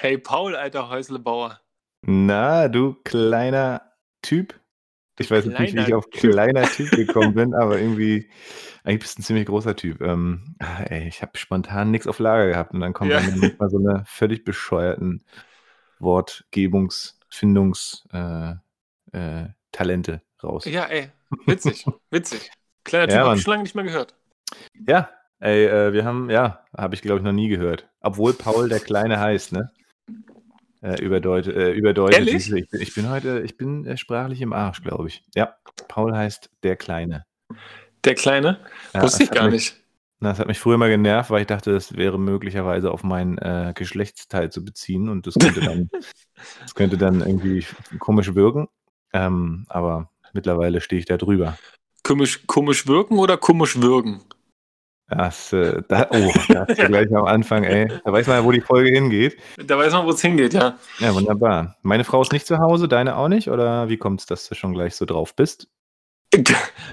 Hey Paul, alter Häuslebauer. Na, du kleiner Typ. Ich weiß nicht, wie ich auf kleiner Typ gekommen bin, aber irgendwie, eigentlich bist du ein ziemlich großer Typ. Ähm, ey, ich habe spontan nichts auf Lager gehabt und dann kommen Ja. dann manchmal so eine völlig bescheuerten Wortgebungs-, Findungs-, äh, äh, Talente raus. Ja, ey, witzig, witzig. Kleiner Typ Ja, hab Mann. ich schon lange nicht mehr gehört. Ja, ey, äh, wir haben, ja, habe ich glaube ich noch nie gehört. Obwohl Paul der Kleine heißt, ne? Äh, überdeut, äh, überdeutet. Ehrlich? Ich bin, ich bin heute, ich bin äh, sprachlich im Arsch, glaube ich. Ja, Paul heißt der Kleine. Der Kleine? Ja, Wusste ich gar mich, nicht. Na, das hat mich früher mal genervt, weil ich dachte, das wäre möglicherweise auf meinen äh, Geschlechtsteil zu beziehen und das könnte dann, das könnte dann irgendwie komisch wirken. Ähm, aber mittlerweile stehe ich da drüber. Komisch, komisch wirken oder komisch würgen? Das, äh, da, oh, da hast du gleich am Anfang, ey. Da weiß man ja, wo die Folge hingeht. Da weiß man, wo es hingeht, ja. Ja, wunderbar. Meine Frau ist nicht zu Hause, deine auch nicht? Oder wie kommt es, dass du schon gleich so drauf bist?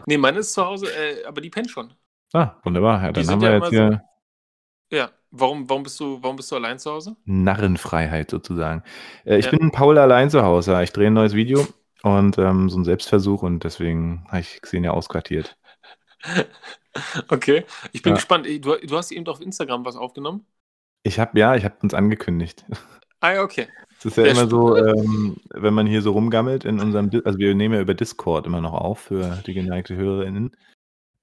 nee, meine ist zu Hause, äh, aber die pennt schon. Ah, wunderbar. Ja, dann haben ja wir immer jetzt hier Ja. Warum, warum, bist du, warum bist du allein zu Hause? Narrenfreiheit sozusagen. Äh, ich Ja. bin Paul allein zu Hause. Ich drehe ein neues Video und ähm, so ein Selbstversuch und deswegen habe ich Xenia ausquartiert. Okay. Ich bin Ja. gespannt. Du, du hast eben auf Instagram was aufgenommen? Ich habe, ja, ich habe uns angekündigt. Ah, ja, okay. Es ist ja Ja, immer so, ähm, wenn man hier so rumgammelt in unserem, also wir nehmen ja über Discord immer noch auf für die geneigte HörerInnen.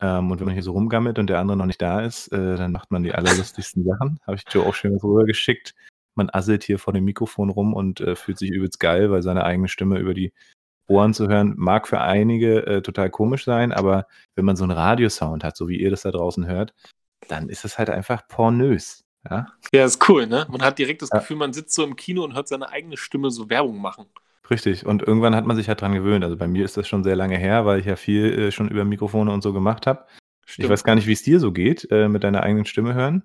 Ähm, und wenn man hier so rumgammelt und der andere noch nicht da ist, äh, dann macht man die allerlustigsten Sachen. Habe ich Joe auch schön was rübergeschickt. Man asselt hier vor dem Mikrofon rum und äh, fühlt sich übelst geil, weil seine eigene Stimme über die Ohren zu hören, mag für einige äh, total komisch sein, aber wenn man so einen Radiosound hat, so wie ihr das da draußen hört, dann ist es halt einfach pornös. Ja, Ja, ist cool, ne? Man hat direkt das Ja. Gefühl, man sitzt so im Kino und hört seine eigene Stimme so Werbung machen. Richtig. Und irgendwann hat man sich halt dran gewöhnt. Also bei mir ist das schon sehr lange her, weil ich ja viel äh, schon über Mikrofone und so gemacht habe. Ich weiß gar nicht, wie es dir so geht, äh, mit deiner eigenen Stimme hören.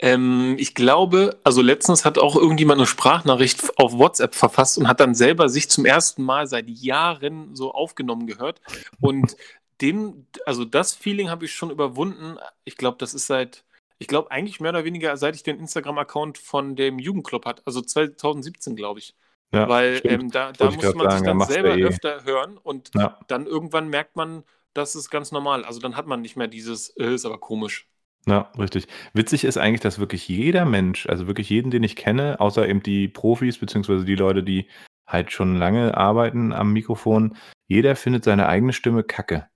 Ähm, ich glaube, also letztens hat auch irgendjemand eine Sprachnachricht auf WhatsApp verfasst und hat dann selber sich zum ersten Mal seit Jahren so aufgenommen gehört. Und dem, also das Feeling habe ich schon überwunden. Ich glaube, das ist seit, ich glaube eigentlich mehr oder weniger, seit ich den Instagram-Account von dem Jugendclub hat, also 2017, glaube ich. Ja, Weil ähm, da, da muss man sich sagen, dann selber eh. öfter hören und Ja. dann irgendwann merkt man, das ist ganz normal. Also dann hat man nicht mehr dieses, äh, ist aber komisch. Ja, richtig. Witzig ist eigentlich, dass wirklich jeder Mensch, also wirklich jeden, den ich kenne, außer eben die Profis, beziehungsweise die Leute, die halt schon lange arbeiten am Mikrofon, jeder findet seine eigene Stimme kacke.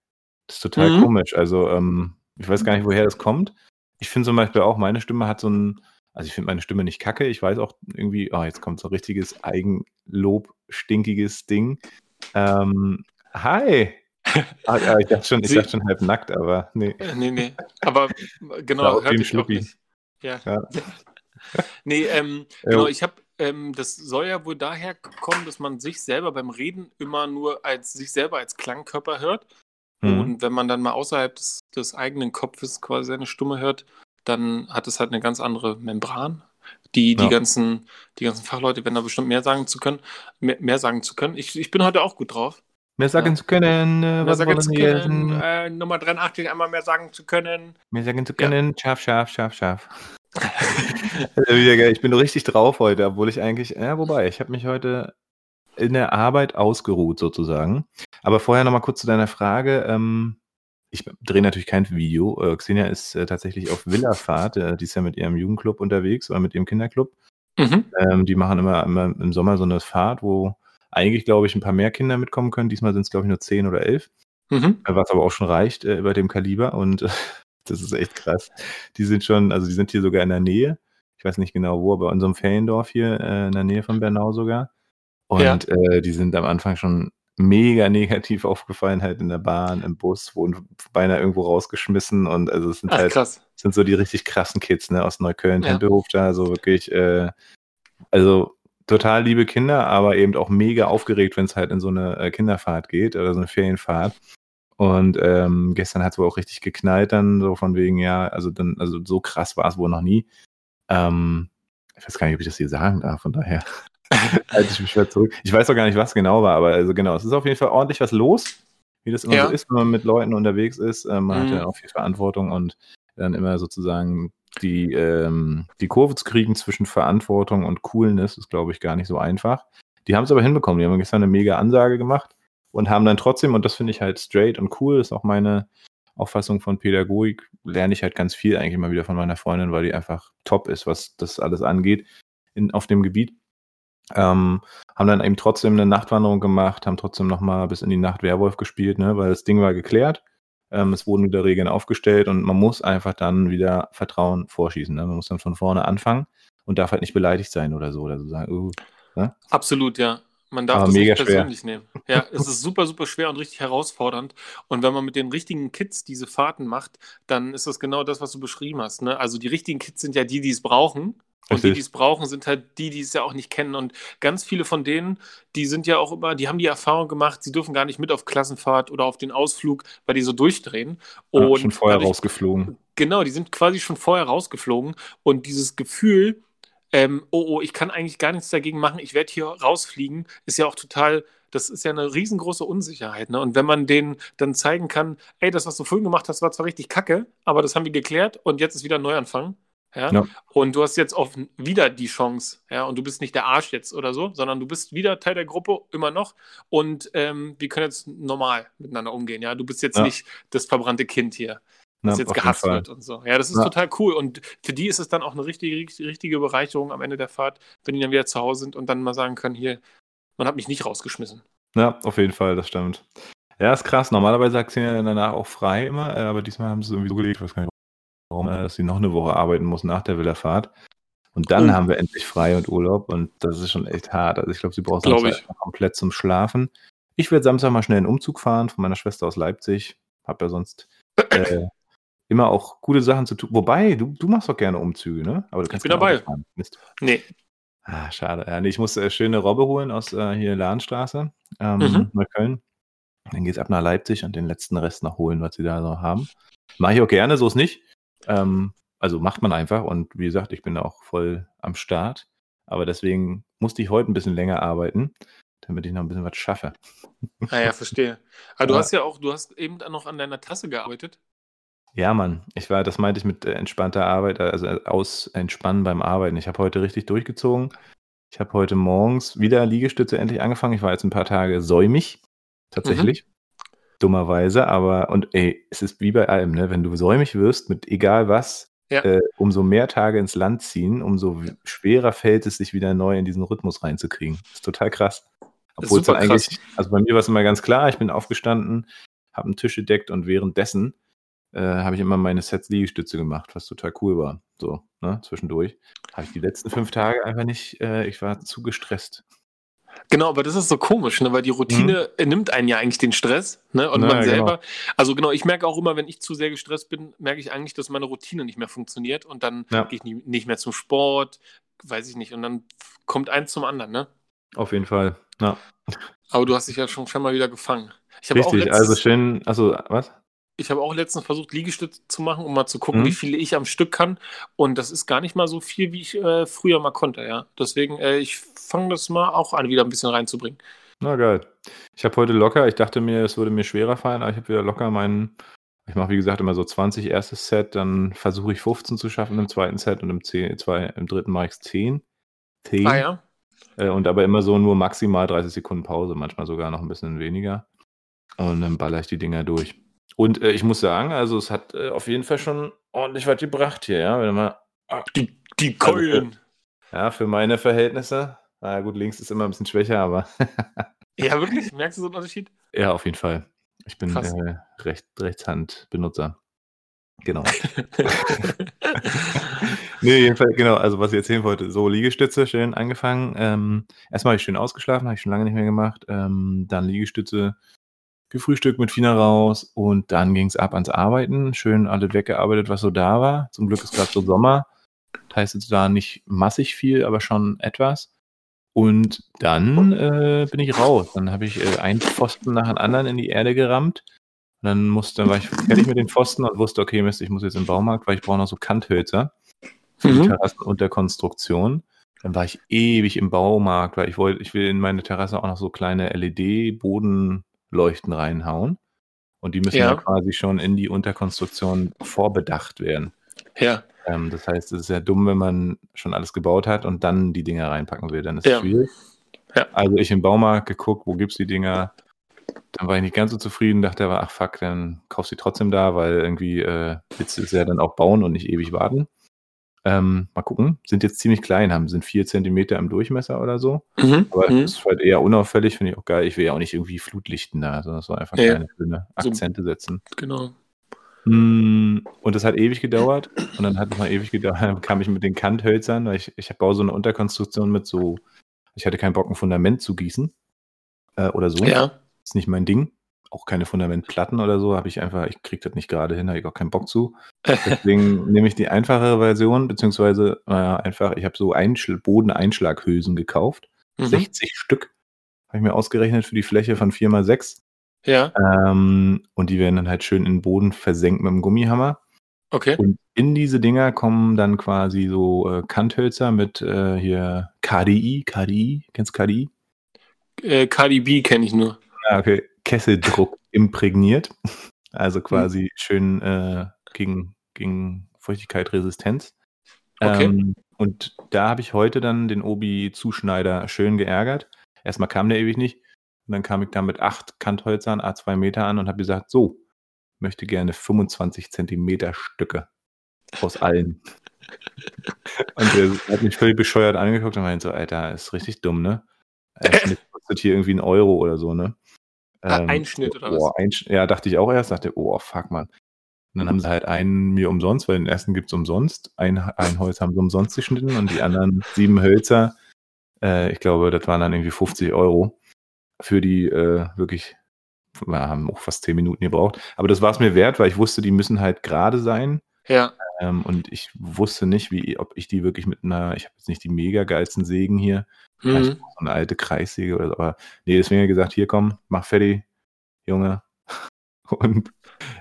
Das ist total Mhm. komisch. Also, ähm, ich weiß gar nicht, woher das kommt. Ich finde zum Beispiel auch, meine Stimme hat so ein, also ich finde meine Stimme nicht kacke. Ich weiß auch irgendwie, oh, jetzt kommt so ein richtiges Eigenlob, stinkiges Ding. Ähm, hi! Ah, ja, ich dachte schon, ich Sie- dachte schon halb nackt, aber nee. Nee, nee. Aber genau, ein ich auch Schluppi. nicht. Ja. Ja. Nee, ähm, genau, ich habe, ähm, das soll ja wohl daher kommen, dass man sich selber beim Reden immer nur als sich selber als Klangkörper hört. Mhm. Und wenn man dann mal außerhalb des, des eigenen Kopfes quasi seine Stimme hört, dann hat es halt eine ganz andere Membran. Die, die, Ja. ganzen, die ganzen Fachleute werden da bestimmt mehr sagen zu können, mehr, mehr sagen zu können. Ich, ich bin heute auch gut drauf. Mehr sagen Ja. zu können, äh, Mehr was sagen zu können, essen? äh, Nummer 83 einmal mehr sagen zu können. Mehr sagen zu Ja. können, scharf, scharf, scharf, scharf. Geil. Ich bin richtig drauf heute, obwohl ich eigentlich, ja, wobei, ich habe mich heute in der Arbeit ausgeruht sozusagen. Aber vorher nochmal kurz zu deiner Frage. Ähm, ich drehe natürlich kein Video. Äh, Xenia ist äh, tatsächlich auf Villafahrt. Äh, die ist ja mit ihrem Jugendclub unterwegs oder mit ihrem Kinderclub. Mhm. Ähm, die machen immer, immer im Sommer so eine Fahrt, wo eigentlich, glaube ich, ein paar mehr Kinder mitkommen können. Diesmal sind es, glaube ich, nur zehn oder elf. Mhm. was aber auch schon reicht äh, bei dem Kaliber und äh, das ist echt krass. Die sind schon, also die sind hier sogar in der Nähe. Ich weiß nicht genau wo, aber in unserem Feriendorf hier äh, in der Nähe von Bernau sogar. Und Ja. äh, die sind am Anfang schon mega negativ aufgefallen, halt in der Bahn, im Bus, wurden beinahe irgendwo rausgeschmissen und also es sind Ach, halt krass. sind so die richtig krassen Kids, ne, aus Neukölln, Ja. Tempelhof da, so wirklich, äh, also total liebe Kinder, aber eben auch mega aufgeregt, wenn es halt in so eine äh, Kinderfahrt geht oder so eine Ferienfahrt. Und ähm, gestern hat es wohl auch richtig geknallt dann, so von wegen, ja, also dann, also so krass war es wohl noch nie. Ähm, ich weiß gar nicht, ob ich das hier sagen darf, von daher halte ich mich zurück. Ich weiß auch gar nicht, was genau war, aber also genau, es ist auf jeden Fall ordentlich was los, wie das immer Ja. so ist, wenn man mit Leuten unterwegs ist. Ähm, man hat Mhm. ja auch viel Verantwortung und dann immer sozusagen die, ähm, die Kurve zu kriegen zwischen Verantwortung und Coolness ist, glaube ich, gar nicht so einfach. Die haben es aber hinbekommen. Die haben gestern eine mega Ansage gemacht und haben dann trotzdem, und das finde ich halt straight und cool, ist auch meine Auffassung von Pädagogik, lerne ich halt ganz viel eigentlich immer wieder von meiner Freundin, weil die einfach top ist, was das alles angeht in, auf dem Gebiet. Ähm, haben dann eben trotzdem eine Nachtwanderung gemacht, haben trotzdem nochmal bis in die Nacht Werwolf gespielt, ne, weil das Ding war geklärt. Ähm, es wurden wieder Regeln aufgestellt und man muss einfach dann wieder Vertrauen vorschießen. Ne? Man muss dann von vorne anfangen und darf halt nicht beleidigt sein oder so. Oder so sagen, uh, ne? Absolut, ja. Man darf Aber das nicht persönlich schwer. nehmen. Ja, es ist super, super schwer und richtig herausfordernd. Und wenn man mit den richtigen Kids diese Fahrten macht, dann ist das genau das, was du beschrieben hast. Ne? Also die richtigen Kids sind ja die, die es brauchen. Und Richtig. die, die es brauchen, sind halt die, die es ja auch nicht kennen. Und ganz viele von denen, die sind ja auch immer, die haben die Erfahrung gemacht, sie dürfen gar nicht mit auf Klassenfahrt oder auf den Ausflug, weil die so durchdrehen. Und ja, schon vorher dadurch, rausgeflogen. Genau, die sind quasi schon vorher rausgeflogen. Und dieses Gefühl, ähm, oh, oh, ich kann eigentlich gar nichts dagegen machen, ich werde hier rausfliegen, ist ja auch total, das ist ja eine riesengroße Unsicherheit. Ne? Und wenn man denen dann zeigen kann, ey, das, was du vorhin gemacht hast, war zwar richtig kacke, aber das haben wir geklärt und jetzt ist wieder ein Neuanfang. Ja? ja? Und du hast jetzt auch wieder die Chance, ja, und du bist nicht der Arsch jetzt oder so, sondern du bist wieder Teil der Gruppe, immer noch. Und ähm, wir können jetzt normal miteinander umgehen, ja. Du bist jetzt ja. nicht das verbrannte Kind hier das jetzt gehasst wird und so. Ja, das ist ja. total cool. Und für die ist es dann auch eine richtige, richtige Bereicherung am Ende der Fahrt, wenn die dann wieder zu Hause sind und dann mal sagen können, hier, man hat mich nicht rausgeschmissen. Ja, auf jeden Fall, das stimmt. Ja, ist krass. Normalerweise sagt sie ja danach auch frei immer, äh, aber diesmal haben sie es irgendwie so gelegt, ich weiß gar nicht warum, äh, dass sie noch eine Woche arbeiten muss nach der Villa-Fahrt. Und dann mhm. haben wir endlich frei und Urlaub und das ist schon echt hart. Also ich glaube, sie braucht Samstag komplett zum Schlafen. Ich werde Samstag mal schnell einen Umzug fahren von meiner Schwester aus Leipzig. Hab ja sonst äh, immer auch gute Sachen zu tun. Wobei, du, du machst doch gerne Umzüge, ne? Aber du kannst ich bin dabei. Mist. Nee. Ah, schade. Ja, nee, ich muss äh, schöne Robbe holen aus äh, hier Lahnstraße, ähm, mhm. Neukölln. Dann geht's ab nach Leipzig und den letzten Rest noch holen, was sie da so haben. Mache ich auch gerne, so ist nicht. Ähm, also macht man einfach und wie gesagt, ich bin auch voll am Start. Aber deswegen musste ich heute ein bisschen länger arbeiten, damit ich noch ein bisschen was schaffe. Ah ja, verstehe. Aber du hast ja auch, du hast eben noch an deiner Tasse gearbeitet. Ja, Mann. Ich war das meinte ich mit, äh, entspannter Arbeit, also, äh, aus Entspannen beim Arbeiten. Ich habe heute richtig durchgezogen. Ich habe heute morgens wieder Liegestütze endlich angefangen. Ich war jetzt ein paar Tage säumig, Mhm. Dummerweise, aber und ey, es ist wie bei allem, ne? Wenn du säumig wirst mit egal was, Ja. äh, umso mehr Tage ins Land ziehen, umso schwerer fällt es, sich wieder neu in diesen Rhythmus reinzukriegen. Das ist total krass. Obwohl es eigentlich also bei mir war es immer ganz klar, ich bin aufgestanden, habe einen Tisch gedeckt und währenddessen äh, habe ich immer meine Sets Liegestütze gemacht, was total cool war. So, ne, zwischendurch. Habe ich die letzten fünf Tage einfach nicht, äh, ich war zu gestresst. Genau, aber das ist so komisch, ne? weil die Routine mhm. nimmt einen ja eigentlich den Stress. Ne? Und naja, man genau. selber, genau. also genau, ich merke auch immer, wenn ich zu sehr gestresst bin, merke ich eigentlich, dass meine Routine nicht mehr funktioniert und dann ja. gehe ich nie, nicht mehr zum Sport, weiß ich nicht. Und dann kommt eins zum anderen, ne? Auf jeden Fall, ja. Aber du hast dich ja schon, schon mal wieder gefangen. Richtig, also schön, also was? Ich habe auch letztens versucht, Liegestütze zu machen, um mal zu gucken, mhm. wie viele ich am Stück kann. Und das ist gar nicht mal so viel, wie ich äh, früher mal konnte, ja. Deswegen, äh, ich fange das mal auch an, wieder ein bisschen reinzubringen. Na geil. Ich habe heute locker, ich dachte mir, es würde mir schwerer fallen, aber ich habe wieder locker meinen, ich mache wie gesagt immer so 20 erstes Set, dann versuche ich 15 zu schaffen im zweiten Set und im, 10, zwei, im dritten mache ich 10. 10. Ah ja. Äh, und aber immer so nur maximal 30 Sekunden Pause, manchmal sogar noch ein bisschen weniger. Und dann baller ich die Dinger durch. Und äh, ich muss sagen, also es hat äh, auf jeden Fall schon ordentlich was gebracht hier, ja. Wenn man, ah, die, die also, Keulen. Also, ja, für meine Verhältnisse. Na gut, links ist immer ein bisschen schwächer, aber. ja, wirklich? Merkst du so einen Unterschied? Ja, auf jeden Fall. Ich bin äh, Recht, Rechtshandbenutzer. Genau. nee, jedenfalls, genau, also was ich erzählen wollte, so Liegestütze, schön angefangen. Ähm, erstmal habe ich schön ausgeschlafen, habe ich schon lange nicht mehr gemacht. Ähm, dann Liegestütze gefrühstückt mit Fina raus und dann ging es ab ans Arbeiten. Schön alles weggearbeitet, was so da war. Zum Glück ist gerade so Sommer. Das heißt jetzt da nicht massig viel, aber schon etwas. Und dann äh, bin ich raus. Dann habe ich äh, einen Pfosten nach dem anderen in die Erde gerammt. Und dann musste, dann war ich fertig mit den Pfosten und wusste, okay, Mist, ich muss jetzt im Baumarkt, weil ich brauche noch so Kanthölzer für mhm. die Terrassen und der Konstruktion. Dann war ich ewig im Baumarkt, weil ich wollte, ich will in meine Terrasse auch noch so kleine LED-Boden leuchten reinhauen. Und die müssen Ja. ja quasi schon in die Unterkonstruktion vorbedacht werden. Ja, Ähm, das heißt, es ist ja dumm, wenn man schon alles gebaut hat und dann die Dinger reinpacken will. Dann ist Ja. es schwierig. Ja. Also ich im Baumarkt geguckt, wo gibt's die Dinger? Dann war ich nicht ganz so zufrieden, dachte aber, ach fuck, dann kaufst du die trotzdem da, weil irgendwie äh, willst du es ja dann auch bauen und nicht ewig warten. Ähm, mal gucken. Sind jetzt ziemlich klein, haben sind vier Zentimeter im Durchmesser oder so. mhm. Aber mhm. ist halt eher unauffällig, finde ich auch geil. Ich will ja auch nicht irgendwie Flutlichten da, sondern so einfach Ja. kleine schöne So- Akzente setzen. genau. Mm, Und das hat ewig gedauert. Und dann hat es mal ewig gedauert, dann kam ich mit den Kanthölzern, weil ich, ich baue so eine Unterkonstruktion mit so, ich hatte keinen Bock, ein Fundament zu gießen. Äh, oder so. Ja, Ist nicht mein Ding. Auch keine Fundamentplatten oder so. Habe ich einfach, ich krieg das nicht gerade hin, habe ich auch keinen Bock zu. Deswegen nehme ich die einfachere Version, beziehungsweise, naja, einfach, ich habe so Einschl Bodeneinschlaghülsen gekauft. mhm. 60 Stück. Habe ich mir ausgerechnet für die Fläche von 4 mal 6 ja, ähm, und die werden dann halt schön in den Boden versenkt mit dem Gummihammer. okay. Und in diese Dinger kommen dann quasi so äh, Kanthölzer mit äh, hier KDI. KDI, kennst du KDI? Äh, Cardi B kenne ich nur. Ah, okay. Kesseldruck imprägniert. Also quasi schön äh, gegen, gegen Feuchtigkeit Resistenz. Okay. Ähm, und da habe ich heute dann den Obi-Zuschneider schön geärgert. Erstmal kam der ewig nicht. Und dann kam ich da mit acht Kanthölzern, A2 Meter an und habe gesagt, so, möchte gerne 25 Zentimeter Stücke aus allen. und der hat mich völlig bescheuert angeguckt und meinte so, Alter, ist richtig dumm, ne? Ein Schnitt kostet hier irgendwie einen Euro oder so, ne? Ah, ein Schnitt oder oh, ein, Sch- ja, dachte ich auch erst, dachte, oh, fuck, man. Und dann haben sie halt einen mir umsonst, weil den ersten gibt's umsonst. Ein, ein Holz haben sie umsonst geschnitten und die anderen sieben Hölzer, äh, ich glaube, das waren dann irgendwie 50 Euro für die äh, wirklich, wir haben auch fast zehn Minuten gebraucht. Aber das war es mir wert, weil ich wusste, die müssen halt gerade sein. Ja, Ähm, und ich wusste nicht, wie, ob ich die wirklich mit einer, ich habe jetzt nicht die mega geilsten Sägen hier, vielleicht mhm. so eine alte Kreissäge oder so, aber nee, deswegen hat er gesagt, hier komm, mach fertig, Junge. Und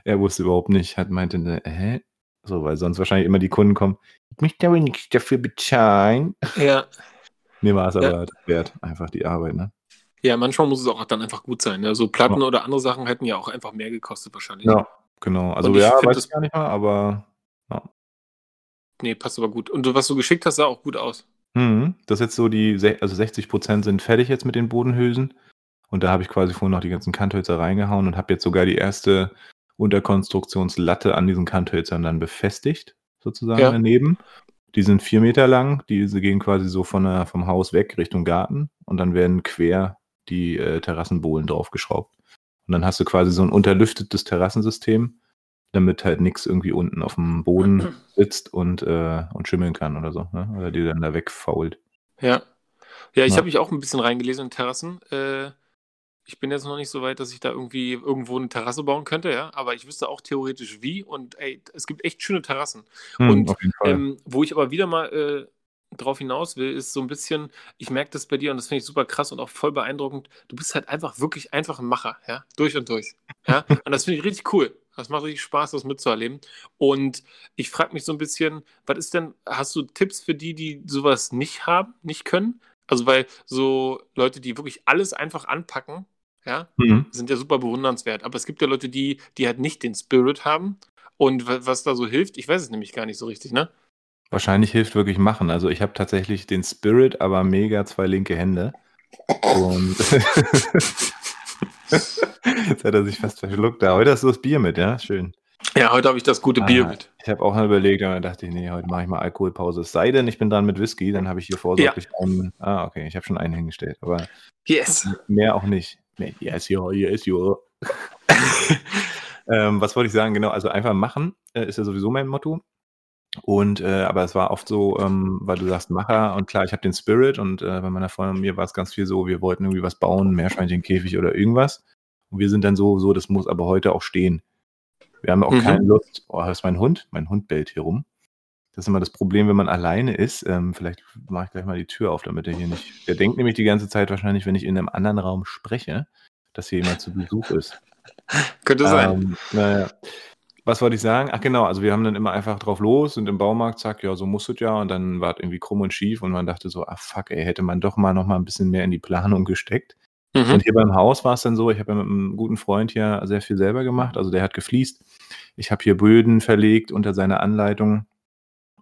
er wusste überhaupt nicht, hat meinte, ne, hä? So, weil sonst wahrscheinlich immer die Kunden kommen, ich möchte aber nichts dafür bezahlen. ja. Mir war es Ja. aber wert, einfach die Arbeit, ne? Ja, manchmal muss es auch dann einfach gut sein. Ne? So Platten oder andere Sachen hätten ja auch einfach mehr gekostet wahrscheinlich. Ja, genau. Also ja, weiß das- ich gar nicht mal, aber Nee, passt aber gut. Und was du geschickt hast, sah auch gut aus. Mhm. Das ist jetzt so die, also 60 Prozent sind fertig jetzt mit den Bodenhülsen. Und da habe ich quasi vorhin noch die ganzen Kanthölzer reingehauen und habe jetzt sogar die erste Unterkonstruktionslatte an diesen Kanthölzern dann befestigt, sozusagen Ja. daneben. Die sind vier Meter lang, diese gehen quasi so von der, vom Haus weg Richtung Garten und dann werden quer die äh, Terrassenbohlen draufgeschraubt. Und dann hast du quasi so ein unterlüftetes Terrassensystem, damit halt nichts irgendwie unten auf dem Boden sitzt und, äh, und schimmeln kann oder so, ne? Oder die dann da wegfault. Ja. Ja, ich Ja. habe mich auch ein bisschen reingelesen in Terrassen. Äh, ich bin jetzt noch nicht so weit, dass ich da irgendwie irgendwo eine Terrasse bauen könnte, ja. Aber ich wüsste auch theoretisch wie. Und ey, es gibt echt schöne Terrassen. Hm, Und. Ähm, wo ich aber wieder mal äh, drauf hinaus will, ist so ein bisschen, ich merke das bei dir und das finde ich super krass und auch voll beeindruckend. Du bist halt einfach wirklich einfach ein Macher, ja, durch und durch. Ja, und das finde ich richtig cool. Das macht richtig Spaß, das mitzuerleben. Und ich frage mich so ein bisschen, was ist denn, hast du Tipps für die, die sowas nicht haben, nicht können? Also, weil so Leute, die wirklich alles einfach anpacken, ja, Mhm. sind ja super bewundernswert. Aber es gibt ja Leute, die, die halt nicht den Spirit haben. Und wa- was da so hilft, ich weiß es nämlich gar nicht so richtig, ne? Wahrscheinlich hilft wirklich machen. Also ich habe tatsächlich den Spirit, aber mega zwei linke Hände. Und jetzt hat er sich fast verschluckt. Da heute hast du das Bier mit, ja? Schön. Ja, heute habe ich das gute Ah, Bier mit. Ich habe auch mal überlegt, aber dann dachte ich, nee, heute mache ich mal Alkoholpause. Es sei denn, ich bin dran mit Whisky, dann habe ich hier vorsorglich einen. Ah, okay, ich habe schon einen hingestellt, aber Yes. mehr auch nicht. Nee, yes, ja, yes, ja. ähm, was wollte ich sagen? Genau, also einfach machen äh, ist ja sowieso mein Motto. Und äh, aber es war oft so, ähm, weil du sagst Macher und klar, ich habe den Spirit und äh, bei meiner Freundin und mir war es ganz viel so, wir wollten irgendwie was bauen, Meerschweinchenkäfig oder irgendwas. Und wir sind dann so, so, das muss aber heute auch stehen. Wir haben auch Mhm. keine Lust. Oh, das ist mein Hund. Mein Hund bellt hier rum. Das ist immer das Problem, wenn man alleine ist. Ähm, vielleicht mache ich gleich mal die Tür auf, damit er hier nicht. Der denkt nämlich die ganze Zeit wahrscheinlich, wenn ich in einem anderen Raum spreche, dass hier jemand zu Besuch ist. Könnte sein. Ähm, naja. Was wollte ich sagen? Ach genau, also wir haben dann immer einfach drauf los und im Baumarkt, zack, ja, so muss es ja. Und dann war es irgendwie krumm und schief und man dachte so, ah fuck, ey, hätte man doch mal noch mal ein bisschen mehr in die Planung gesteckt. Mhm. Und hier beim Haus war es dann so, ich habe ja mit einem guten Freund hier sehr viel selber gemacht. Also der hat gefliest. Ich habe hier Böden verlegt unter seiner Anleitung.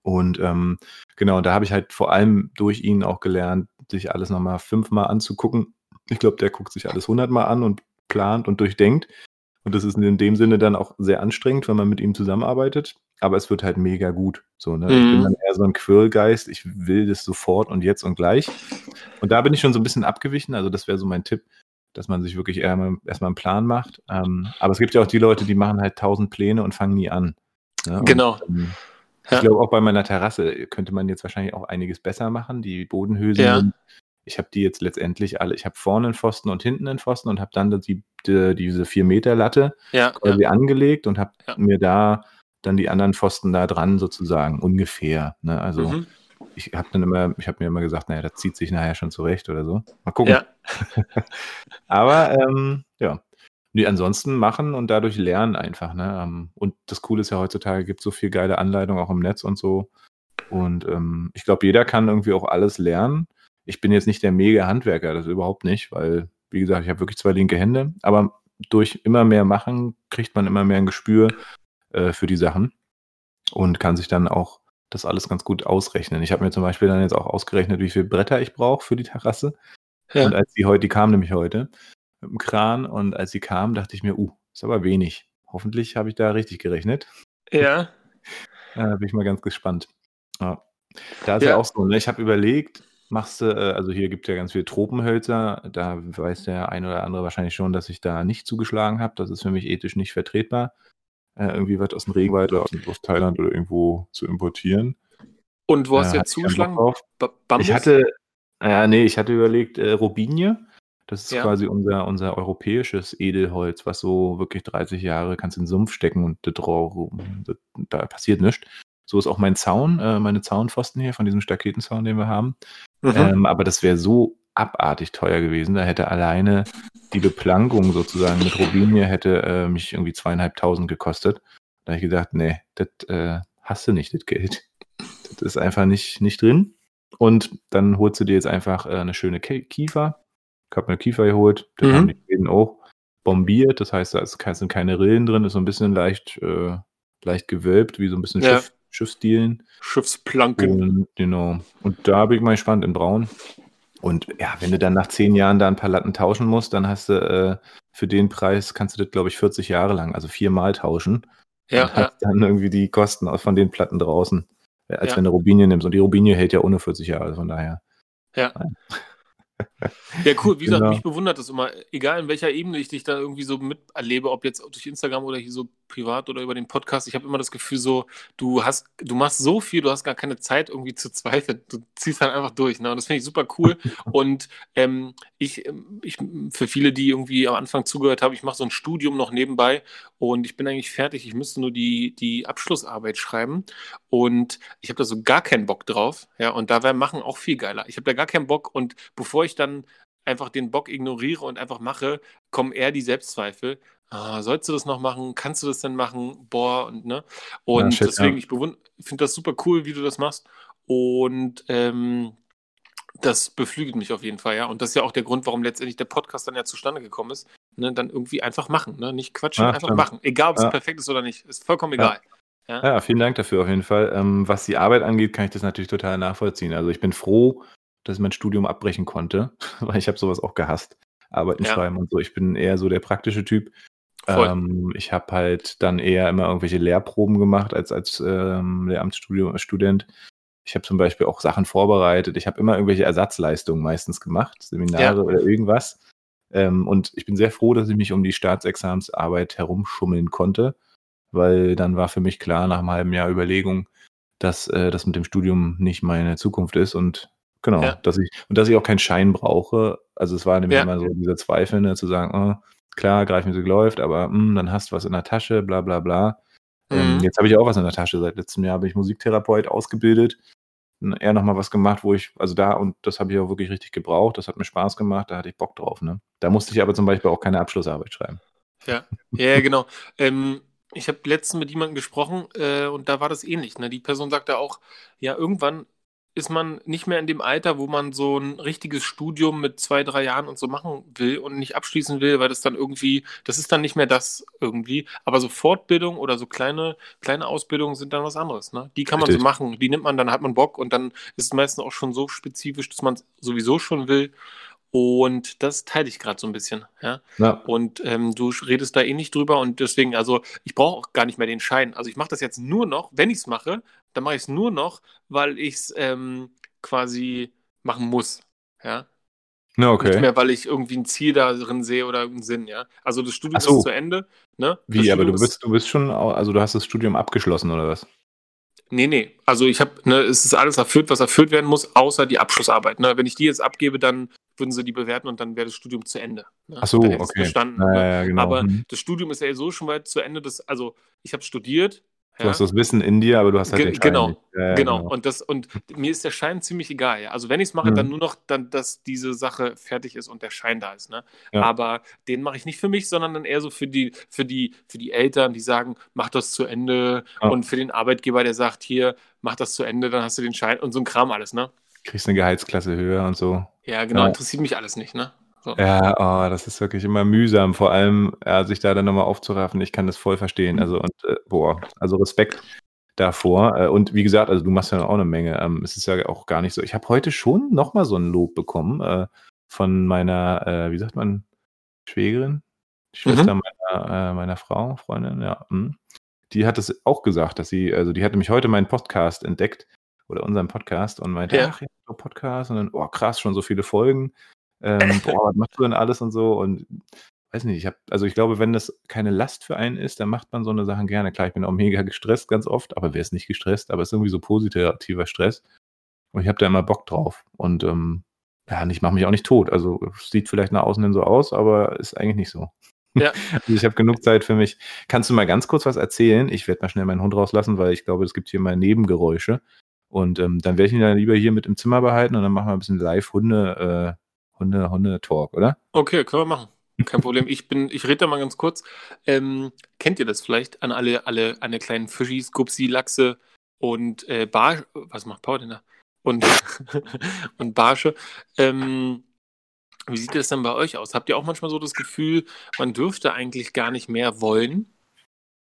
Und ähm, genau, da habe ich halt vor allem durch ihn auch gelernt, sich alles nochmal fünfmal anzugucken. Ich glaube, der guckt sich alles hundertmal an und plant und durchdenkt. Und das ist in dem Sinne dann auch sehr anstrengend, wenn man mit ihm zusammenarbeitet. Aber es wird halt mega gut. So, ne? Mhm. Ich bin mhm. dann eher so ein Quirlgeist. Ich will das sofort und jetzt und gleich. Und da bin ich schon so ein bisschen abgewichen. Also, das wäre so mein Tipp, dass man sich wirklich erstmal einen Plan macht. Ähm, aber es gibt ja auch die Leute, die machen halt tausend Pläne und fangen nie an. Ne? Genau. Und, ähm, ja. Ich glaube, auch bei meiner Terrasse könnte man jetzt wahrscheinlich auch einiges besser machen. Die Bodenhülsen ja. ich habe die jetzt letztendlich alle, ich habe vorne einen Pfosten und hinten einen Pfosten und habe dann die, die, diese 4 Meter Latte ja, quasi angelegt und habe mir da dann die anderen Pfosten da dran sozusagen ungefähr. Ne? Also mhm. ich habe dann immer, ich habe mir immer gesagt, naja, das zieht sich nachher schon zurecht oder so. Mal gucken. Ja. Aber ähm, ja. Nee, ansonsten machen und dadurch lernen einfach. Ne? Ähm, und das Coole ist ja heutzutage, gibt so viel geile Anleitungen auch im Netz und so. Und ähm, ich glaube, jeder kann irgendwie auch alles lernen. Ich bin jetzt nicht der mega Handwerker, das überhaupt nicht, weil, wie gesagt, ich habe wirklich zwei linke Hände, aber durch immer mehr Machen kriegt man immer mehr ein Gespür äh, für die Sachen und kann sich dann auch das alles ganz gut ausrechnen. Ich habe mir zum Beispiel dann jetzt auch ausgerechnet, wie viele Bretter ich brauche für die Terrasse. Ja. Und als die heute, die kam nämlich heute mit dem Kran und als sie kam, dachte ich mir, uh, ist aber wenig. Hoffentlich habe ich da richtig gerechnet. Ja. Da bin ich mal ganz gespannt. Ja. Da ist ja, ja auch so, ne? ich habe überlegt, machst du, äh, also hier gibt es ja ganz viele Tropenhölzer, da weiß der ein oder andere wahrscheinlich schon, dass ich da nicht zugeschlagen habe. Das ist für mich ethisch nicht vertretbar, äh, irgendwie was aus dem Regenwald oder aus, aus, Thailand oder irgendwo zu importieren. Und wo hast du jetzt zugeschlagen? Ich hatte, ja, nee, ich hatte überlegt, äh, Robinie. Das ist ja. quasi unser, unser europäisches Edelholz, was so wirklich 30 Jahre kannst in den Sumpf stecken und da, da passiert nichts. So ist auch mein Zaun, äh, meine Zaunpfosten hier von diesem Staketenzaun, den wir haben. Mhm. Ähm, aber das wäre so abartig teuer gewesen. Da hätte alleine die Beplankung sozusagen mit Robinie hätte äh, mich irgendwie zweieinhalbtausend gekostet. Da habe ich gedacht, nee, das äh, hast du nicht, das Geld. Das ist einfach nicht, nicht drin. Und dann holst du dir jetzt einfach äh, eine schöne Kiefer. Ich habe mir Kiefer geholt, den mhm. haben die Schweden auch bombiert. Das heißt, da sind keine Rillen drin, ist so ein bisschen leicht, äh, leicht gewölbt, wie so ein bisschen ja. Schiff, Schiffsdielen. Schiffsplanken. Und, genau. Und da bin ich mal gespannt in Braun. Und ja, wenn du dann nach zehn Jahren da ein paar Latten tauschen musst, dann hast du äh, für den Preis kannst du das, glaube ich, 40 Jahre lang, also viermal tauschen. Ja. Und hast dann irgendwie die Kosten von den Platten draußen, äh, als ja. wenn du Robinie nimmst. Und die Robinie hält ja ohne 40 Jahre, von daher. Ja. Ja, cool. Wie gesagt, genau. mich bewundert das immer, egal in welcher Ebene ich dich da irgendwie so miterlebe, ob jetzt durch Instagram oder hier so privat oder über den Podcast. Ich habe immer das Gefühl, so, du hast, du machst so viel, du hast gar keine Zeit irgendwie zu zweifeln. Du ziehst halt einfach durch. Ne? Und das finde ich super cool. Und ähm, ich, ähm, ich, für viele, die irgendwie am Anfang zugehört haben, ich mache so ein Studium noch nebenbei und ich bin eigentlich fertig. Ich müsste nur die, die Abschlussarbeit schreiben. Und ich habe da so gar keinen Bock drauf. Ja, und da wäre Machen auch viel geiler. Ich habe da gar keinen Bock. Und bevor ich dann einfach den Bock ignoriere und einfach mache, kommen eher die Selbstzweifel. Ah, sollst du das noch machen? Kannst du das denn machen? Boah, und ne? Und ja, shit, deswegen, ja. ich finde das super cool, wie du das machst. Und ähm, das beflügelt mich auf jeden Fall, ja. Und das ist ja auch der Grund, warum letztendlich der Podcast dann ja zustande gekommen ist. Ne? Dann irgendwie einfach machen, ne? Nicht quatschen, ja, einfach stimmt. machen. Egal, ob es perfekt ist oder nicht. Ist vollkommen egal. Ja. ja, vielen Dank dafür auf jeden Fall. Ähm, was die Arbeit angeht, kann ich das natürlich total nachvollziehen. Also ich bin froh, dass ich mein Studium abbrechen konnte, weil ich habe sowas auch gehasst. Arbeiten, ja. schreiben und so. Ich bin eher so der praktische Typ. Ähm, ich habe halt dann eher immer irgendwelche Lehrproben gemacht als als ähm, Lehramtsstudent. Ich habe zum Beispiel auch Sachen vorbereitet. Ich habe immer irgendwelche Ersatzleistungen meistens gemacht, Seminare ja. oder irgendwas. Ähm, und ich bin sehr froh, dass ich mich um die Staatsexamensarbeit herumschummeln konnte, weil dann war für mich klar nach einem halben Jahr Überlegung, dass äh, das mit dem Studium nicht meine Zukunft ist und genau, ja. dass ich und dass ich auch keinen Schein brauche. Also es war nämlich ja. immer so dieser Zweifel, ne, zu sagen, oh, klar, Greifmusik läuft, aber mh, hm, dann hast du was in der Tasche, bla bla bla. Ähm, mhm. Ähm, jetzt habe ich auch was in der Tasche. Seit letztem Jahr bin ich Musiktherapeut ausgebildet. Eher nochmal was gemacht, wo ich, also da, und das habe ich auch wirklich richtig gebraucht. Das hat mir Spaß gemacht, da hatte ich Bock drauf. Ne? Da musste ich aber zum Beispiel auch keine Abschlussarbeit schreiben. Ja, ja, genau. ähm, ich habe letztens mit jemandem gesprochen äh, und da war das ähnlich. Ne? Die Person sagte auch, ja, irgendwann ist man nicht mehr in dem Alter, wo man so ein richtiges Studium mit zwei, drei Jahren und so machen will und nicht abschließen will, weil das dann irgendwie, das ist dann nicht mehr das irgendwie. Aber so Fortbildung oder so kleine, kleine Ausbildungen sind dann was anderes. Ne? Die kann man Richtig. so machen, die nimmt man, dann hat man Bock und dann ist es meistens auch schon so spezifisch, dass man es sowieso schon will. Und das teile ich gerade so ein bisschen. Ja? Ja. Und ähm, du redest da eh nicht drüber und deswegen, also ich brauche auch gar nicht mehr den Schein. Also ich mache das jetzt nur noch, wenn ich es mache, dann mache ich es nur noch, weil ich es ähm, quasi machen muss. Ja. Na, Nicht okay. mehr, weil ich irgendwie ein Ziel darin sehe oder einen Sinn, ja. Also das Studium so. ist zu Ende. Ne? Das Wie, aber du Studium ist- bist, du bist schon, also du hast das Studium abgeschlossen oder was? Nee, nee. Also ich habe, ne, es ist alles erfüllt, was erfüllt werden muss, außer die Abschlussarbeit. Ne? Wenn ich die jetzt abgebe, dann würden sie die bewerten und dann wäre das Studium zu Ende. Ne? Ach so, okay. bestanden. Ja, ne? genau. Aber Mhm. das Studium ist ja so schon weit zu Ende. Das, also ich habe studiert. Du hast das Wissen in dir, aber du hast halt Ge- den Schein genau. Ja, ja, genau. Und das und mir ist der Schein ziemlich egal. Ja. Also wenn ich es mache, Mhm. dann nur noch, dann, dass diese Sache fertig ist und der Schein da ist. Ne? Ja. Aber den mache ich nicht für mich, sondern dann eher so für die, für die, für die Eltern, die sagen, mach das zu Ende. Ja. Und für den Arbeitgeber, der sagt, hier, mach das zu Ende, dann hast du den Schein und so ein Kram alles. Ne? Kriegst eine Gehaltsklasse höher und so. Ja, genau. Ja. Interessiert mich alles nicht. Ne? So. Ja, oh, das ist wirklich immer mühsam, vor allem ja, sich da dann nochmal aufzuraffen. Ich kann das voll verstehen. Also, und äh, boah, also Respekt davor. Äh, und wie gesagt, also du machst ja auch eine Menge. Ähm, es ist ja auch gar nicht so. Ich habe heute schon nochmal so ein Lob bekommen äh, von meiner, äh, wie sagt man, Schwägerin, Schwester meiner, äh, meiner Frau, Freundin, ja. hm. Die hat es auch gesagt, dass sie, also die hatte mich heute meinen Podcast entdeckt oder unseren Podcast und meinte, Ja. ach ja, Podcast und dann, oh krass, schon so viele Folgen. Ähm, boah, was machst du denn alles und so? Und weiß nicht, ich habe, also ich glaube, wenn das keine Last für einen ist, dann macht man so eine Sachen gerne. Klar, ich bin auch mega gestresst ganz oft, aber wer ist nicht gestresst? Aber es ist irgendwie so positiver Stress. Und ich habe da immer Bock drauf. Und ähm, ja, ich mache mich auch nicht tot. Also es sieht vielleicht nach außen hin so aus, aber ist eigentlich nicht so. Ja. Also ich habe genug Zeit für mich. Kannst du mal ganz kurz was erzählen? Ich werde mal schnell meinen Hund rauslassen, weil ich glaube, es gibt hier mal Nebengeräusche. Und ähm, dann werde ich ihn dann lieber hier mit im Zimmer behalten und dann machen wir ein bisschen Live-Hunde, äh, Hunde, Hunde-Talk, oder? Okay, können wir machen. Kein Problem. Ich bin, ich rede da mal ganz kurz. Ähm, kennt ihr das vielleicht an alle, alle, alle kleinen Fischis, Gupsi, Lachse und äh, Bar, was macht Paul denn da? Und, und Barsche. Ähm, wie sieht das denn bei euch aus? Habt ihr auch manchmal so das Gefühl, man dürfte eigentlich gar nicht mehr wollen?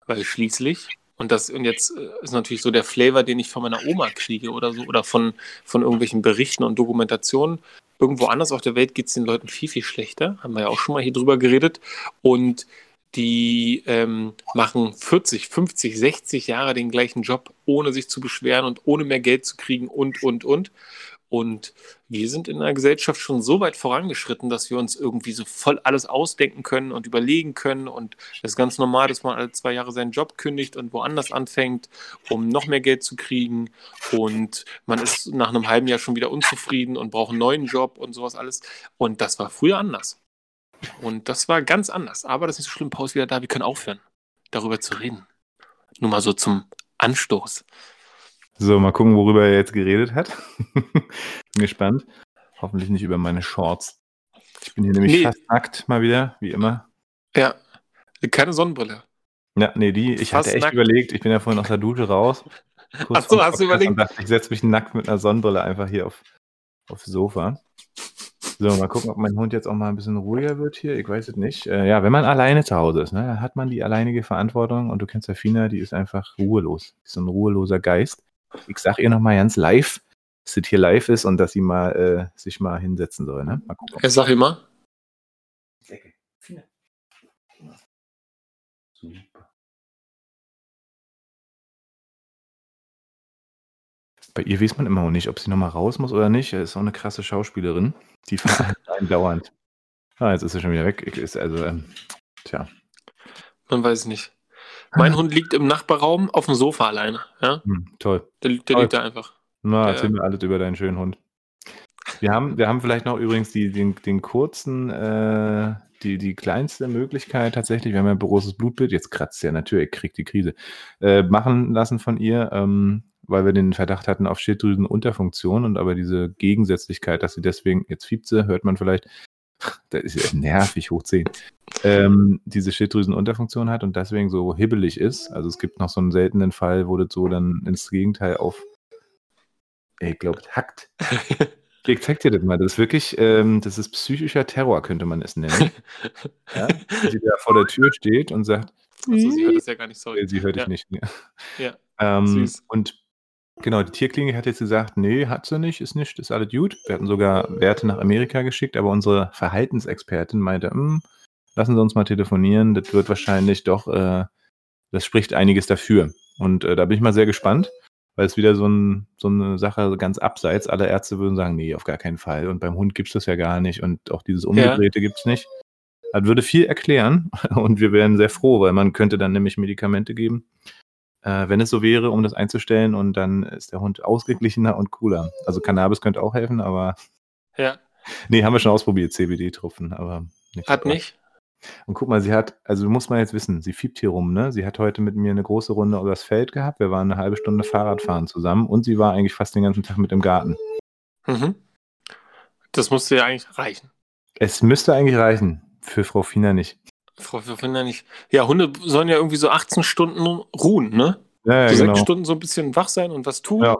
Weil schließlich, und das, und jetzt äh, ist natürlich so der Flavor, den ich von meiner Oma kriege oder so, oder von, von irgendwelchen Berichten und Dokumentationen, irgendwo anders auf der Welt geht es den Leuten viel, viel schlechter. Haben wir ja auch schon mal hier drüber geredet. Und die ähm, machen 40, 50, 60 Jahre den gleichen Job, ohne sich zu beschweren und ohne mehr Geld zu kriegen und, und, und. Und wir sind in der Gesellschaft schon so weit vorangeschritten, dass wir uns irgendwie so voll alles ausdenken können und überlegen können. Und es ist ganz normal, dass man alle zwei Jahre seinen Job kündigt und woanders anfängt, um noch mehr Geld zu kriegen. Und man ist nach einem halben Jahr schon wieder unzufrieden und braucht einen neuen Job und sowas alles. Und das war früher anders. Und das war ganz anders. Aber das ist nicht so schlimm. Paul ist wieder da. Wir können aufhören, darüber zu reden. Nur mal so zum Anstoß. So, mal gucken, worüber er jetzt geredet hat. Bin gespannt. Hoffentlich nicht über meine Shorts. Ich bin hier nämlich Nee. fast nackt mal wieder, wie immer. Ja, keine Sonnenbrille. Ja, nee, die, ich Fast hatte echt nackt. überlegt, ich bin ja vorhin aus der Dusche raus. kurz Ach so, vorm hast du überlegt? dachte, Ich setze mich nackt mit einer Sonnenbrille einfach hier auf, aufs Sofa. So, mal gucken, ob mein Hund jetzt auch mal ein bisschen ruhiger wird hier. Ich weiß es nicht. Äh, ja, wenn man alleine zu Hause ist, ne, dann hat man die alleinige Verantwortung und du kennst ja Fina, die ist einfach ruhelos. Die ist so ein ruheloser Geist. Ich sag ihr nochmal ganz live, dass das hier live ist und dass sie mal äh, sich mal hinsetzen soll. Ne? Mal gucken. Ja, sag. Super. Bei ihr weiß man immer noch nicht, ob sie nochmal raus muss oder nicht. Ist auch eine krasse Schauspielerin. Die einen dauernd. Ah, jetzt ist sie schon wieder weg. Ich, ist also, ähm, tja. Man weiß es nicht. Mein Hund liegt im Nachbarraum auf dem Sofa alleine. Ja? Hm, toll. Der, der Toll. liegt da einfach. Na, Ja. erzähl mir alles über deinen schönen Hund. Wir haben, wir haben vielleicht noch übrigens die, den, den kurzen, äh, die, die kleinste Möglichkeit tatsächlich, wir haben ja ein großes Blutbild, jetzt kratzt ja natürlich, kriegt die Krise, äh, machen lassen von ihr, ähm, weil wir den Verdacht hatten auf Schilddrüsenunterfunktion und aber diese Gegensätzlichkeit, dass sie deswegen, jetzt fiebt sie, hört man vielleicht, das ist ja nervig, hoch 10, ähm, diese Schilddrüsenunterfunktion hat und deswegen so hibbelig ist. Also es gibt noch so einen seltenen Fall, wo das so dann ins Gegenteil auf ich glaube, hackt. Ich zeig dir das mal. Das ist wirklich, ähm, das ist psychischer Terror, könnte man es nennen. ja? Die da vor der Tür steht und sagt, Achso, sie hört es ja gar nicht, sorry. sie hört Ja. dich nicht. ne? Ja, Ähm, süß. und genau, die Tierklinik hat jetzt gesagt, nee, hat sie nicht, ist nicht, ist alles gut. Wir hatten sogar Werte nach Amerika geschickt, aber unsere Verhaltensexpertin meinte, "Hm, lassen Sie uns mal telefonieren, das wird wahrscheinlich doch, äh, das spricht einiges dafür. Und äh, da bin ich mal sehr gespannt, weil es wieder so, ein, so eine Sache ganz abseits. Alle Ärzte würden sagen, nee, auf gar keinen Fall. Und beim Hund gibt es das ja gar nicht und auch dieses Umgedrehte gibt es nicht. Das würde viel erklären und wir wären sehr froh, weil man könnte dann nämlich Medikamente geben, äh, wenn es so wäre, um das einzustellen und dann ist der Hund ausgeglichener und cooler. Also Cannabis könnte auch helfen, aber Ja, nee, haben wir schon ausprobiert, CBD-Tropfen, aber nicht. hat nicht. Und guck mal, sie hat, also muss man jetzt wissen, sie fiebt hier rum, ne? Sie hat heute mit mir eine große Runde übers Feld gehabt. Wir waren eine halbe Stunde Fahrradfahren zusammen und sie war eigentlich fast den ganzen Tag mit im Garten. Mhm. Das musste ja eigentlich reichen. Es müsste eigentlich reichen. Für Frau Fiener nicht. Frau Finder nicht. Ja, Hunde sollen ja irgendwie so 18 Stunden ruhen, ne? Ja, so ja, genau. sechs Stunden so ein bisschen wach sein und was tun. Ja.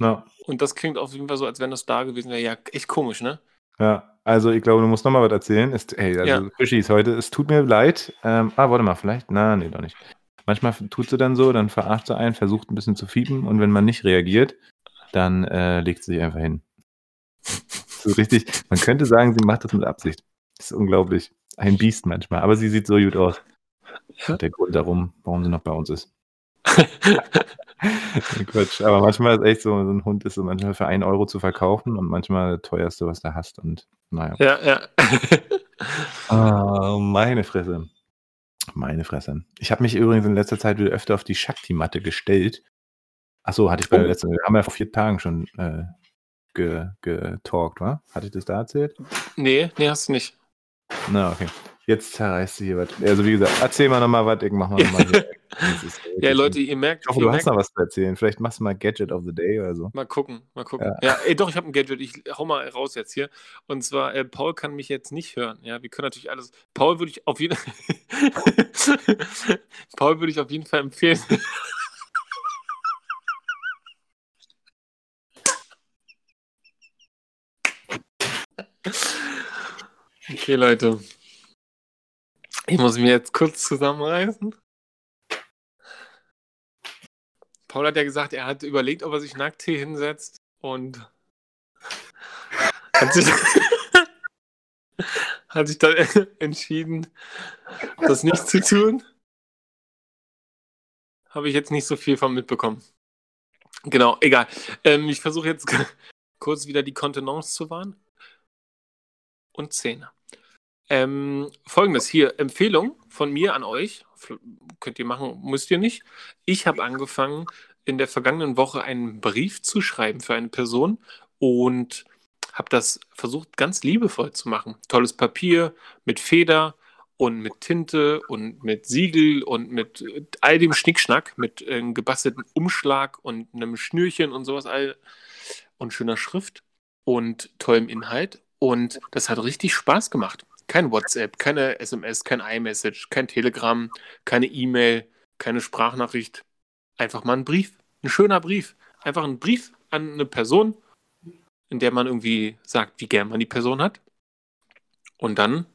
Ja, Und das klingt auf jeden Fall so, als wenn das da gewesen wäre. Ja, echt komisch, ne? ja. Also ich glaube, du musst noch mal was erzählen. Ist, hey, also Ja. Fischis heute, es tut mir leid. Ähm, ah, warte mal, vielleicht? Na, nee, doch nicht. Manchmal tut sie dann so, dann verarscht sie einen, versucht ein bisschen zu fiepen und wenn man nicht reagiert, dann äh, legt sie sich einfach hin. So richtig, man könnte sagen, sie macht das mit Absicht. Das ist unglaublich. Ein Biest manchmal, aber sie sieht so gut aus. Der Grund darum, warum sie noch bei uns ist. Quatsch. Aber manchmal ist echt so, so ein Hund ist so manchmal für einen Euro zu verkaufen und manchmal das teuerste, was du hast. Und naja. ja, ja. Ah, meine Fresse. Meine Fresse. Ich habe mich übrigens in letzter Zeit wieder öfter auf die Shakti-Matte gestellt. Achso, hatte ich bei der Oh. letzten, wir haben ja vor vier Tagen schon äh, ge, getalkt, wa? Hatte ich das da erzählt? nee, nee, hast du nicht. Na, okay. Jetzt zerreißt du hier was. Also wie gesagt, erzähl mal nochmal was, ich mach mal nochmal Ja, Leute, ihr merkt, Ich hoffe, du hast noch was zu erzählen. Vielleicht machst du mal Gadget of the Day oder so. Mal gucken, mal gucken. Ja, ey, doch, ich habe ein Gadget. Ich hau mal raus jetzt hier. Und zwar, äh, Paul kann mich jetzt nicht hören. Ja, wir können natürlich alles. Paul würde ich auf jeden Paul würde ich auf jeden Fall empfehlen. Okay, Leute. Ich muss mir jetzt kurz zusammenreißen. Paul hat ja gesagt, er hat überlegt, ob er sich nackt hier hinsetzt und hat sich, hat sich dann entschieden, das nicht zu tun. Habe ich jetzt nicht so viel von mitbekommen. Genau, egal. Ähm, ich versuche jetzt kurz wieder die Kontenance zu wahren. Und Zähne. Ähm, Folgendes hier, Empfehlung von mir an euch. Könnt ihr machen, müsst ihr nicht. Ich habe angefangen, in der vergangenen Woche einen Brief zu schreiben für eine Person und habe das versucht, ganz liebevoll zu machen. Tolles Papier mit Feder und mit Tinte und mit Siegel und mit äh, all dem Schnickschnack, mit äh, einem gebastelten Umschlag und einem Schnürchen und sowas all und schöner Schrift und tollem Inhalt. Und das hat richtig Spaß gemacht. Kein WhatsApp, keine SMS, kein iMessage, kein Telegram, keine E-Mail, keine Sprachnachricht. Einfach mal ein Brief. Ein schöner Brief. Einfach ein Brief an eine Person, in der man irgendwie sagt, wie gern man die Person hat. Und dann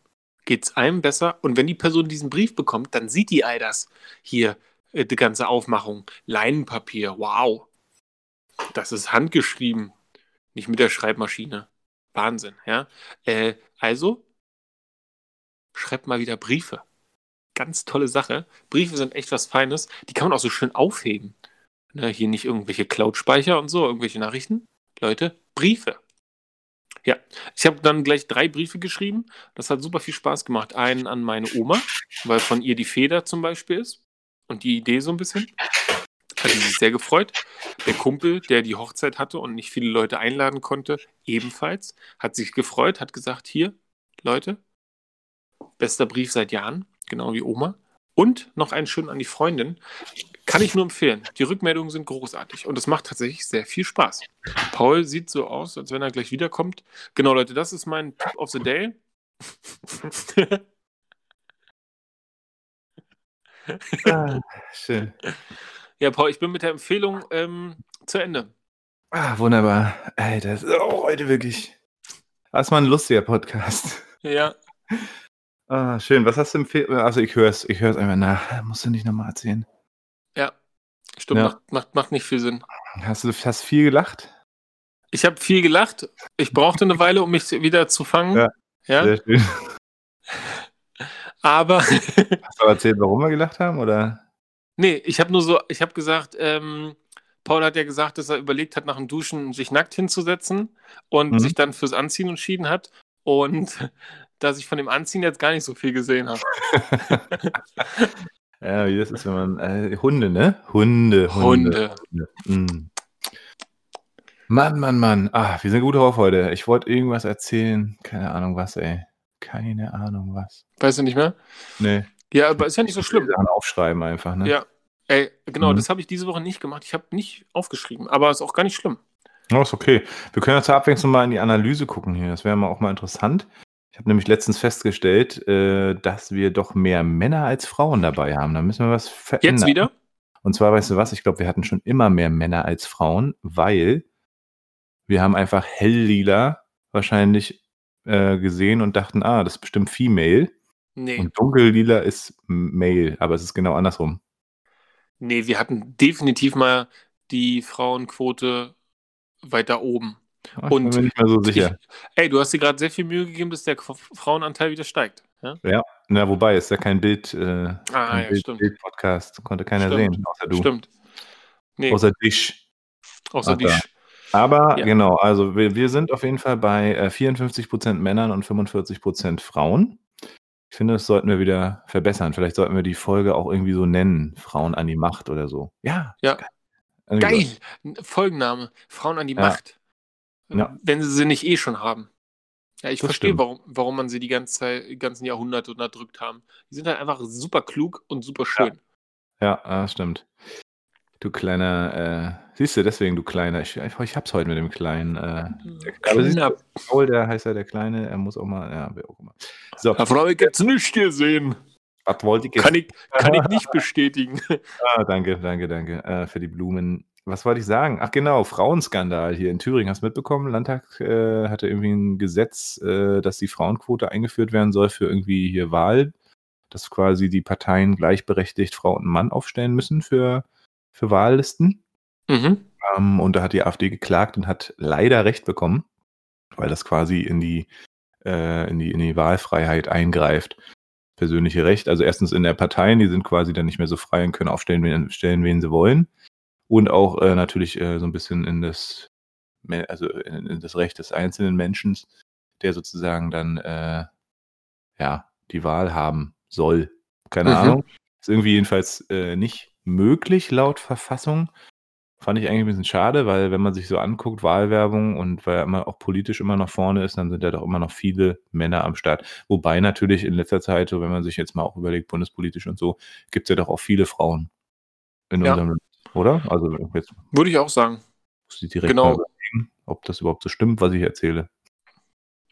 geht es einem besser. Und wenn die Person diesen Brief bekommt, dann sieht die all das. Hier, äh, die ganze Aufmachung. Leinenpapier, wow. Das ist handgeschrieben. Nicht mit der Schreibmaschine. Wahnsinn, ja. Äh, also, schreibt mal wieder Briefe. Ganz tolle Sache. Briefe sind echt was Feines. Die kann man auch so schön aufheben. Ne, hier nicht irgendwelche Cloud-Speicher und so, irgendwelche Nachrichten. Leute, Briefe. Ja, ich habe dann gleich drei Briefe geschrieben. Das hat super viel Spaß gemacht. Einen an meine Oma, weil von ihr die Feder zum Beispiel ist. Und die Idee so ein bisschen. Hat sie sich sehr gefreut. Der Kumpel, der die Hochzeit hatte und nicht viele Leute einladen konnte, ebenfalls, hat sich gefreut, hat gesagt, hier, Leute, bester Brief seit Jahren, genau wie Oma. Und noch einen schönen an die Freundin. Kann ich nur empfehlen. Die Rückmeldungen sind großartig und es macht tatsächlich sehr viel Spaß. Paul sieht so aus, als wenn er gleich wiederkommt. Genau, Leute, das ist mein Tip of the Day. Ah, schön. ja, Paul, ich bin mit der Empfehlung ähm, zu Ende. Ah, wunderbar. Ey, das ist auch heute wirklich. Das mal ein lustiger Podcast. Ja. Ah, schön. Was hast du empfehlen? Also ich höre es ich hör's einfach nach. Musst du nicht nochmal erzählen. Ja. Stimmt, Ja. Macht, macht, macht nicht viel Sinn. Hast du hast viel gelacht? Ich habe viel gelacht. Ich brauchte eine Weile, um mich wieder zu fangen. Ja. ja? Sehr schön. Aber Hast du erzählt, warum wir gelacht haben? Oder? nee, ich habe nur so, ich habe gesagt, ähm, Paul hat ja gesagt, dass er überlegt hat, nach dem Duschen sich nackt hinzusetzen und Mhm. sich dann fürs Anziehen entschieden hat. Und dass ich von dem Anziehen jetzt gar nicht so viel gesehen habe. Ja, wie das ist, wenn man. Äh, Hunde, ne? Hunde, Hunde. Hunde. Mm. Mann, Mann, Mann. Ah, wir sind gut drauf heute. Ich wollte irgendwas erzählen. Keine Ahnung was, ey. Keine Ahnung was. Weißt du nicht mehr? Nee. Ja, aber ist ja nicht so schlimm. Sachen aufschreiben einfach, ne? Ja. Ey, genau, Mhm. das habe ich diese Woche nicht gemacht. Ich habe nicht aufgeschrieben, aber ist auch gar nicht schlimm. Oh, ist okay. Wir können ja zur Abwechslung mal in die Analyse gucken hier. Das wäre mal auch mal interessant. Ich habe nämlich letztens festgestellt, äh, dass wir doch mehr Männer als Frauen dabei haben. Da müssen wir was verändern. Jetzt wieder? Und zwar, weißt du was, ich glaube, wir hatten schon immer mehr Männer als Frauen, weil wir haben einfach helllila wahrscheinlich äh, gesehen und dachten, ah, das ist bestimmt Female. Nee. Und dunkellila ist Male, aber es ist genau andersrum. Nee, wir hatten definitiv mal die Frauenquote weiter oben. Ah, Und ich bin mir nicht mehr so sicher. Ich, ey, du hast dir gerade sehr viel Mühe gegeben, dass der Frauenanteil wieder steigt. Ja? Na, wobei, ist ja kein Bild, äh, Ah, kein ja, Bild, stimmt. Bild-Podcast. Konnte keiner Stimmt. sehen, außer du. Stimmt. Nee, Außer dich. außer Ach. Sch- Aber Ja. genau, also wir, wir sind auf jeden Fall bei äh, 54% Männern und 45% Frauen. Ich finde, das sollten wir wieder verbessern. Vielleicht sollten wir die Folge auch irgendwie so nennen. Frauen an die Macht oder so. Ja. Ja. So. Geil! Folgenname: Frauen an die Ja. Macht. Ja. Wenn sie sie nicht eh schon haben. Ja, ich Das verstehe, stimmt. warum, warum man sie die ganze Zeit, ganzen Jahrhunderte unterdrückt haben. Die sind halt einfach super klug und super schön. Ja, ah, stimmt. Du kleiner, äh, siehst du, deswegen du kleiner. Ich, ich, ich hab's heute mit dem kleinen. Äh, siehst du, Kleiner, Paul, der heißt ja der Kleine, er muss auch mal, ja, wer auch immer. So, Herr Frau, ich jetzt nicht gesehen. was wollte ich jetzt? Kann ich, kann ich nicht bestätigen. Ah, danke, danke, danke äh, für die Blumen. Was wollte ich sagen? Ach genau, Frauenskandal hier in Thüringen. Hast du mitbekommen? Landtag äh, hatte irgendwie ein Gesetz, äh, dass die Frauenquote eingeführt werden soll für irgendwie hier Wahl, dass quasi die Parteien gleichberechtigt Frau und Mann aufstellen müssen für, für Wahllisten. Mhm. Ähm, und da hat die AfD geklagt und hat leider Recht bekommen, weil das quasi in die, äh, in die, in die Wahlfreiheit eingreift. Persönliche Recht. Also erstens in der Parteien, die sind quasi dann nicht mehr so frei und können aufstellen, wen, stellen, wen sie wollen. Und auch äh, natürlich äh, so ein bisschen in das, also in, in das Recht des einzelnen Menschen, der sozusagen dann äh, ja die Wahl haben soll. Keine Mhm. Ahnung. Ist irgendwie jedenfalls äh, nicht möglich laut Verfassung. Fand ich eigentlich ein bisschen schade, weil wenn man sich so anguckt, Wahlwerbung und weil er immer auch politisch immer noch vorne ist, dann sind ja doch immer noch viele Männer am Start. Wobei natürlich in letzter Zeit, so wenn man sich jetzt mal auch überlegt, bundespolitisch und so, gibt es ja doch auch viele Frauen in Ja. unserem Land, oder? Also jetzt Würde ich auch sagen. muss ich direkt Genau. überlegen, ob das überhaupt so stimmt, was ich erzähle.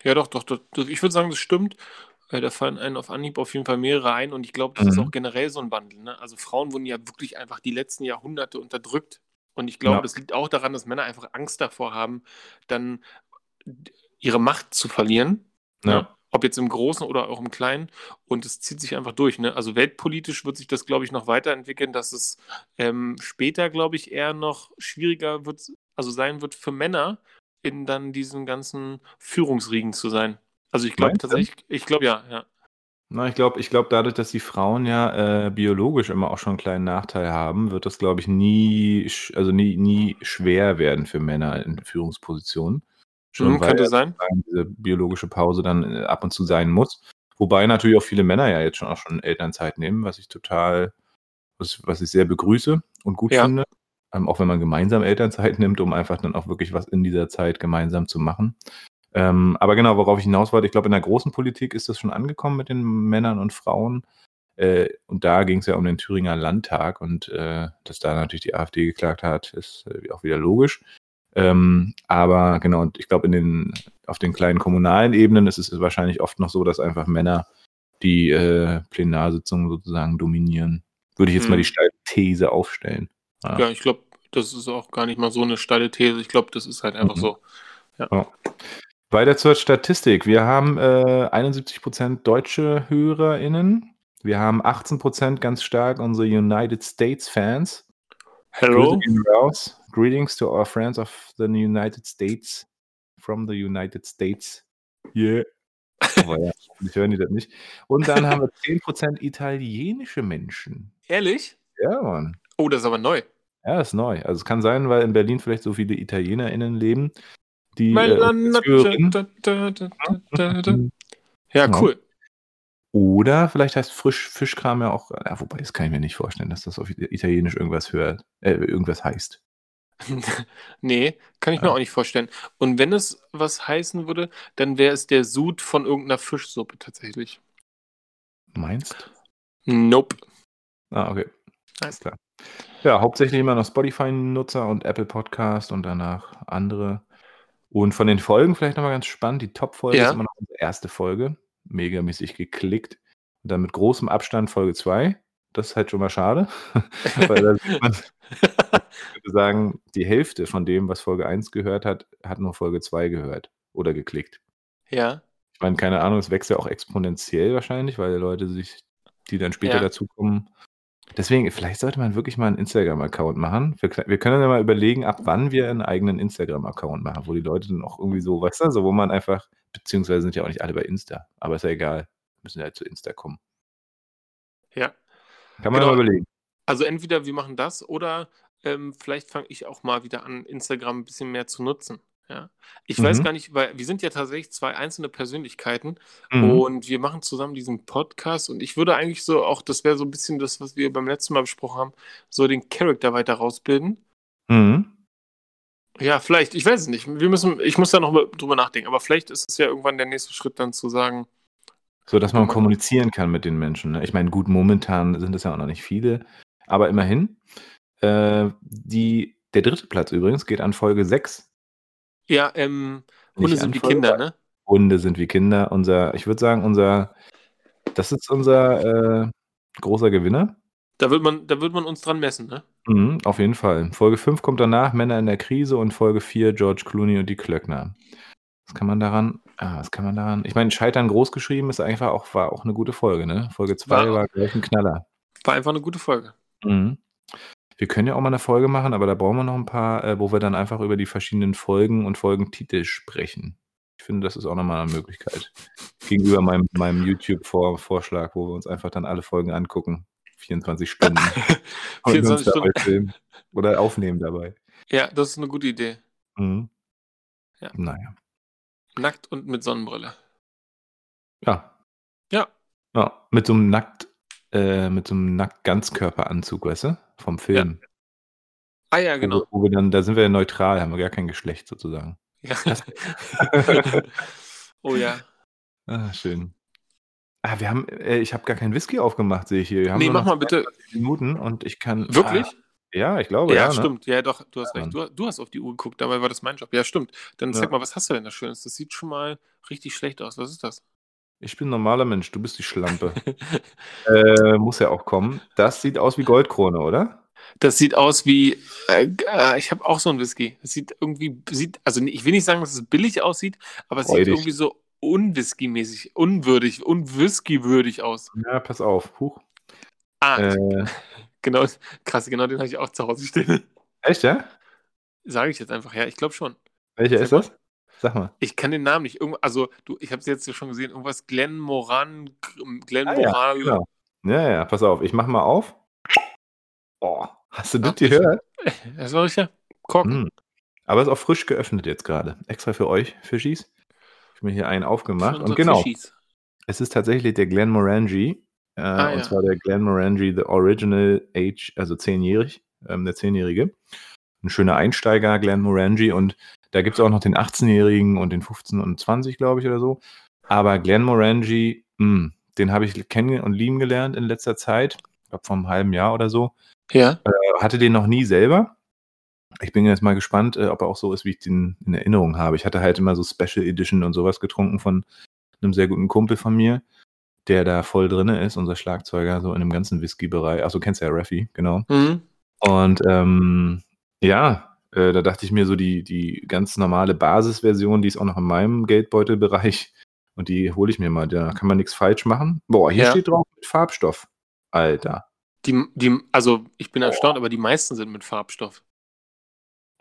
Ja, doch, doch, doch. Ich würde sagen, das stimmt. Äh, Da fallen einem auf Anhieb auf jeden Fall mehrere ein und ich glaube, das ist Mhm. auch generell so ein Wandel. Ne? Also Frauen wurden ja wirklich einfach die letzten Jahrhunderte unterdrückt. Und ich glaube, Ja. das liegt auch daran, dass Männer einfach Angst davor haben, dann ihre Macht zu verlieren. Ja. Ob jetzt im Großen oder auch im Kleinen. Und es zieht sich einfach durch. Ne? Also weltpolitisch wird sich das, glaube ich, noch weiterentwickeln, dass es ähm, später, glaube ich, eher noch schwieriger wird, also sein wird für Männer, in dann diesen ganzen Führungsriegen zu sein. Also ich glaube tatsächlich, ich glaube ja, ja. Na, ich glaube, ich glaube, dadurch, dass die Frauen ja äh, biologisch immer auch schon einen kleinen Nachteil haben, wird das, glaube ich, nie, also nie, nie schwer werden für Männer in Führungspositionen. Mhm, weil könnte sein. diese biologische Pause dann äh, ab und zu sein muss. Wobei natürlich auch viele Männer ja jetzt schon auch schon Elternzeit nehmen, was ich total, was, was ich sehr begrüße und gut Ja. finde. Ähm, auch wenn man gemeinsam Elternzeit nimmt, um einfach dann auch wirklich was in dieser Zeit gemeinsam zu machen. Ähm, aber genau, worauf ich hinaus wollte, ich glaube, in der großen Politik ist das schon angekommen mit den Männern und Frauen. Äh, und da ging es ja um den Thüringer Landtag und äh, dass da natürlich die AfD geklagt hat, ist äh, auch wieder logisch. Ähm, aber genau, und ich glaube, in den, auf den kleinen kommunalen Ebenen ist es wahrscheinlich oft noch so, dass einfach Männer die äh, Plenarsitzungen sozusagen dominieren. Würde ich jetzt mal Mhm. die steile These aufstellen. Ja, ich glaube, das ist auch gar nicht mal so eine steile These. Ich glaube, das ist halt einfach Mhm. so. Ja. Weiter zur Statistik. Wir haben äh, 71% deutsche HörerInnen. Wir haben 18% ganz stark unsere United States Fans. Hello? Grüße gehen raus. Greetings to our friends of the United States. From the United States. Yeah. Aber ja, hoffentlich hören die das nicht. Und dann haben wir 10% italienische Menschen. Ehrlich? Ja, Mann. Oh, das ist aber neu. Ja, ist neu. Also es kann sein, weil in Berlin vielleicht so viele ItalienerInnen leben, die äh. Ja, cool. Oder vielleicht heißt Frisch Fischkram ja auch, ja, wobei, das kann ich mir nicht vorstellen, dass das auf Italienisch irgendwas hört, äh, irgendwas heißt. nee, kann ich mir Ja. auch nicht vorstellen. Und wenn es was heißen würde, dann wäre es der Sud von irgendeiner Fischsuppe tatsächlich. Meinst? Nope. Ah, okay. Ist klar. Ja, hauptsächlich immer noch Spotify-Nutzer und Apple Podcast und danach andere. Und von den Folgen vielleicht nochmal ganz spannend, die Top-Folge Ja. ist immer noch unsere erste Folge. Megamäßig geklickt. Und dann mit großem Abstand Folge 2. Das ist halt schon mal schade. Weil da sieht man, ich würde sagen, die Hälfte von dem, was Folge 1 gehört hat, hat nur Folge 2 gehört oder geklickt. ja. Ich meine, keine Ahnung, es wächst ja auch exponentiell wahrscheinlich, weil die Leute sich, die dann später Ja. dazukommen. Deswegen, vielleicht sollte man wirklich mal einen Instagram-Account machen. Wir, wir können ja mal überlegen, ab wann wir einen eigenen Instagram-Account machen, wo die Leute dann auch irgendwie so, weißt du, so wo man einfach, beziehungsweise sind ja auch nicht alle bei Insta, aber ist ja egal, müssen ja halt zu Insta kommen. Ja. Kann man Genau. mal überlegen. Also entweder wir machen das oder ähm, vielleicht fange ich auch mal wieder an, Instagram ein bisschen mehr zu nutzen. Ja. Ich weiß Mhm. gar nicht, weil wir sind ja tatsächlich zwei einzelne Persönlichkeiten Mhm. und wir machen zusammen diesen Podcast und ich würde eigentlich so auch, das wäre so ein bisschen das, was wir beim letzten Mal besprochen haben, so den Charakter weiter rausbilden. Mhm. Ja, vielleicht, ich weiß es nicht. Wir müssen, ich muss da noch mal drüber nachdenken, aber vielleicht ist es ja irgendwann der nächste Schritt dann zu sagen, So, dass man man- kommunizieren kann mit den Menschen. Ne? Ich meine, gut, momentan sind es ja auch noch nicht viele, aber immerhin. Äh, die, der dritte Platz übrigens geht an Folge 6. ja, ähm, Hunde sind wie Kinder, ne? Hunde sind wie Kinder. Unser, ich würde sagen, unser, das ist unser äh, großer Gewinner. Da wird man, da wird man uns dran messen, ne? Mhm, auf jeden Fall. Folge 5 kommt danach, Männer in der Krise und Folge 4, George Clooney und die Klöckner. Was kann man daran, ah, was kann man daran, ich meine, Scheitern groß geschrieben ist einfach auch, war auch eine gute Folge, ne? Folge 2 War- war gleich ein Knaller. War einfach eine gute Folge. Mhm. Wir können ja auch mal eine Folge machen, aber da brauchen wir noch ein paar, äh, wo wir dann einfach über die verschiedenen Folgen und Folgentitel sprechen. Ich finde, das ist auch nochmal eine Möglichkeit. Gegenüber meinem, meinem YouTube-Vorschlag, wo wir uns einfach dann alle Folgen angucken. 24 Stunden. und 24 uns dabei Stunden. filmen. Oder aufnehmen dabei. Ja, das ist eine gute Idee. Mhm. Ja. Naja. Nackt und mit Sonnenbrille. Ja. Ja. ja. Mit so einem nackt, äh, mit so einem nackt Ganzkörperanzug, weißt du? Vom Film. Ah ja, Wo, genau. wo wir dann, da sind wir ja neutral, haben wir gar kein Geschlecht sozusagen. Ja. Oh ja. Ah, schön. Ah, wir haben, äh, ich habe gar keinen Whisky aufgemacht, sehe ich hier. Wir haben Nee, mach mal bitte. 22 Minuten und ich kann. Wirklich? Ah, ja, ich glaube, ja, ja. ne? stimmt. Ja, doch, du hast Ja, recht. Du, du hast auf die Uhr geguckt, dabei war das mein Job. Ja, stimmt. Dann Ja. zeig mal, was hast du denn da Schönes? Das sieht schon mal richtig schlecht aus. Was ist das? Ich bin ein normaler Mensch, du bist die Schlampe. äh, muss ja auch kommen. Das sieht aus wie Goldkrone, oder? Das sieht aus wie, äh, ich habe auch so einen Whisky. Das sieht irgendwie, sieht, also ich will nicht sagen, dass es billig aussieht, aber es sieht Freudig. irgendwie so unwhisky-mäßig, unwürdig, unwhisky-würdig aus. Ja, pass auf. Huch. Ah, Äh, genau, krass, genau den habe ich auch zu Hause stehen. echt, ja? Sage ich jetzt einfach, ja, ich glaube schon. Welcher Sag ist mal. das? Sag mal. Ich kann den Namen nicht. Irgend, also, du, ich habe es jetzt ja schon gesehen, irgendwas Glenn Moran, Glenn Ah, ja, Moral. genau. Ja, ja, pass auf. Ich mach mal auf. Oh, hast du das gehört? Das war richtig. Korken. Hm. Aber ist auch frisch geöffnet jetzt gerade. Extra für euch, Fischis. Ich habe mir hier einen aufgemacht. Und genau, Fischis. es ist tatsächlich der Glen Morangi. Äh, Ah, ja. Und zwar der Glen Morangi The Original Age, also zehnjährig, ähm, der Zehnjährige. Ein schöner Einsteiger, Glen Morangi. Und da gibt es auch noch den 18-Jährigen und den 15 und 20, glaube ich, oder so. Aber Glen Morangi, mh, den habe ich kennen und lieben gelernt in letzter Zeit. Ich glaube, vor einem halben Jahr oder so. Ja. hatte den noch nie selber. Ich bin jetzt mal gespannt, äh, ob er auch so ist, wie ich den in Erinnerung habe. Ich hatte halt immer so Special Edition und sowas getrunken von einem sehr guten Kumpel von mir, der da voll drinne ist, unser Schlagzeuger, so in dem ganzen Whisky-Bereich. Achso, kennst du ja Raffi, genau. Mhm. Und ähm, Ja, äh, da dachte ich mir so, die, die ganz normale Basisversion, die ist auch noch in meinem Geldbeutelbereich. Und die hole ich mir mal. Da kann man nichts falsch machen. Boah, hier Ja. steht drauf mit Farbstoff. Alter. Die, die, also ich bin erstaunt, aber die meisten sind mit Farbstoff.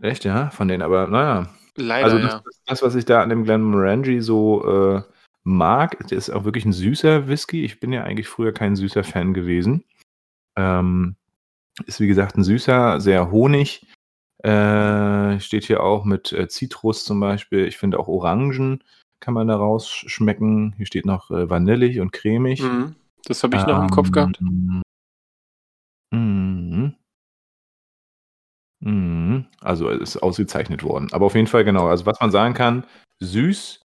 Echt, ja? Von denen, aber naja. Leider, Also das, ja. das, was ich da an dem Glenmorangie so äh, mag, der ist auch wirklich ein süßer Whisky. Ich bin ja eigentlich früher kein süßer Fan gewesen. Ähm, ist wie gesagt ein süßer, sehr honig. Äh, steht hier auch mit äh, Zitrus zum Beispiel. Ich finde auch Orangen kann man da rausschmecken. Hier steht noch äh, vanillig und cremig. Mhm. Das habe ich noch im Kopf gehabt. Ähm, Mhm. Mhm. Also es ist ausgezeichnet worden. Aber auf jeden Fall genau. Also was man sagen kann, süß,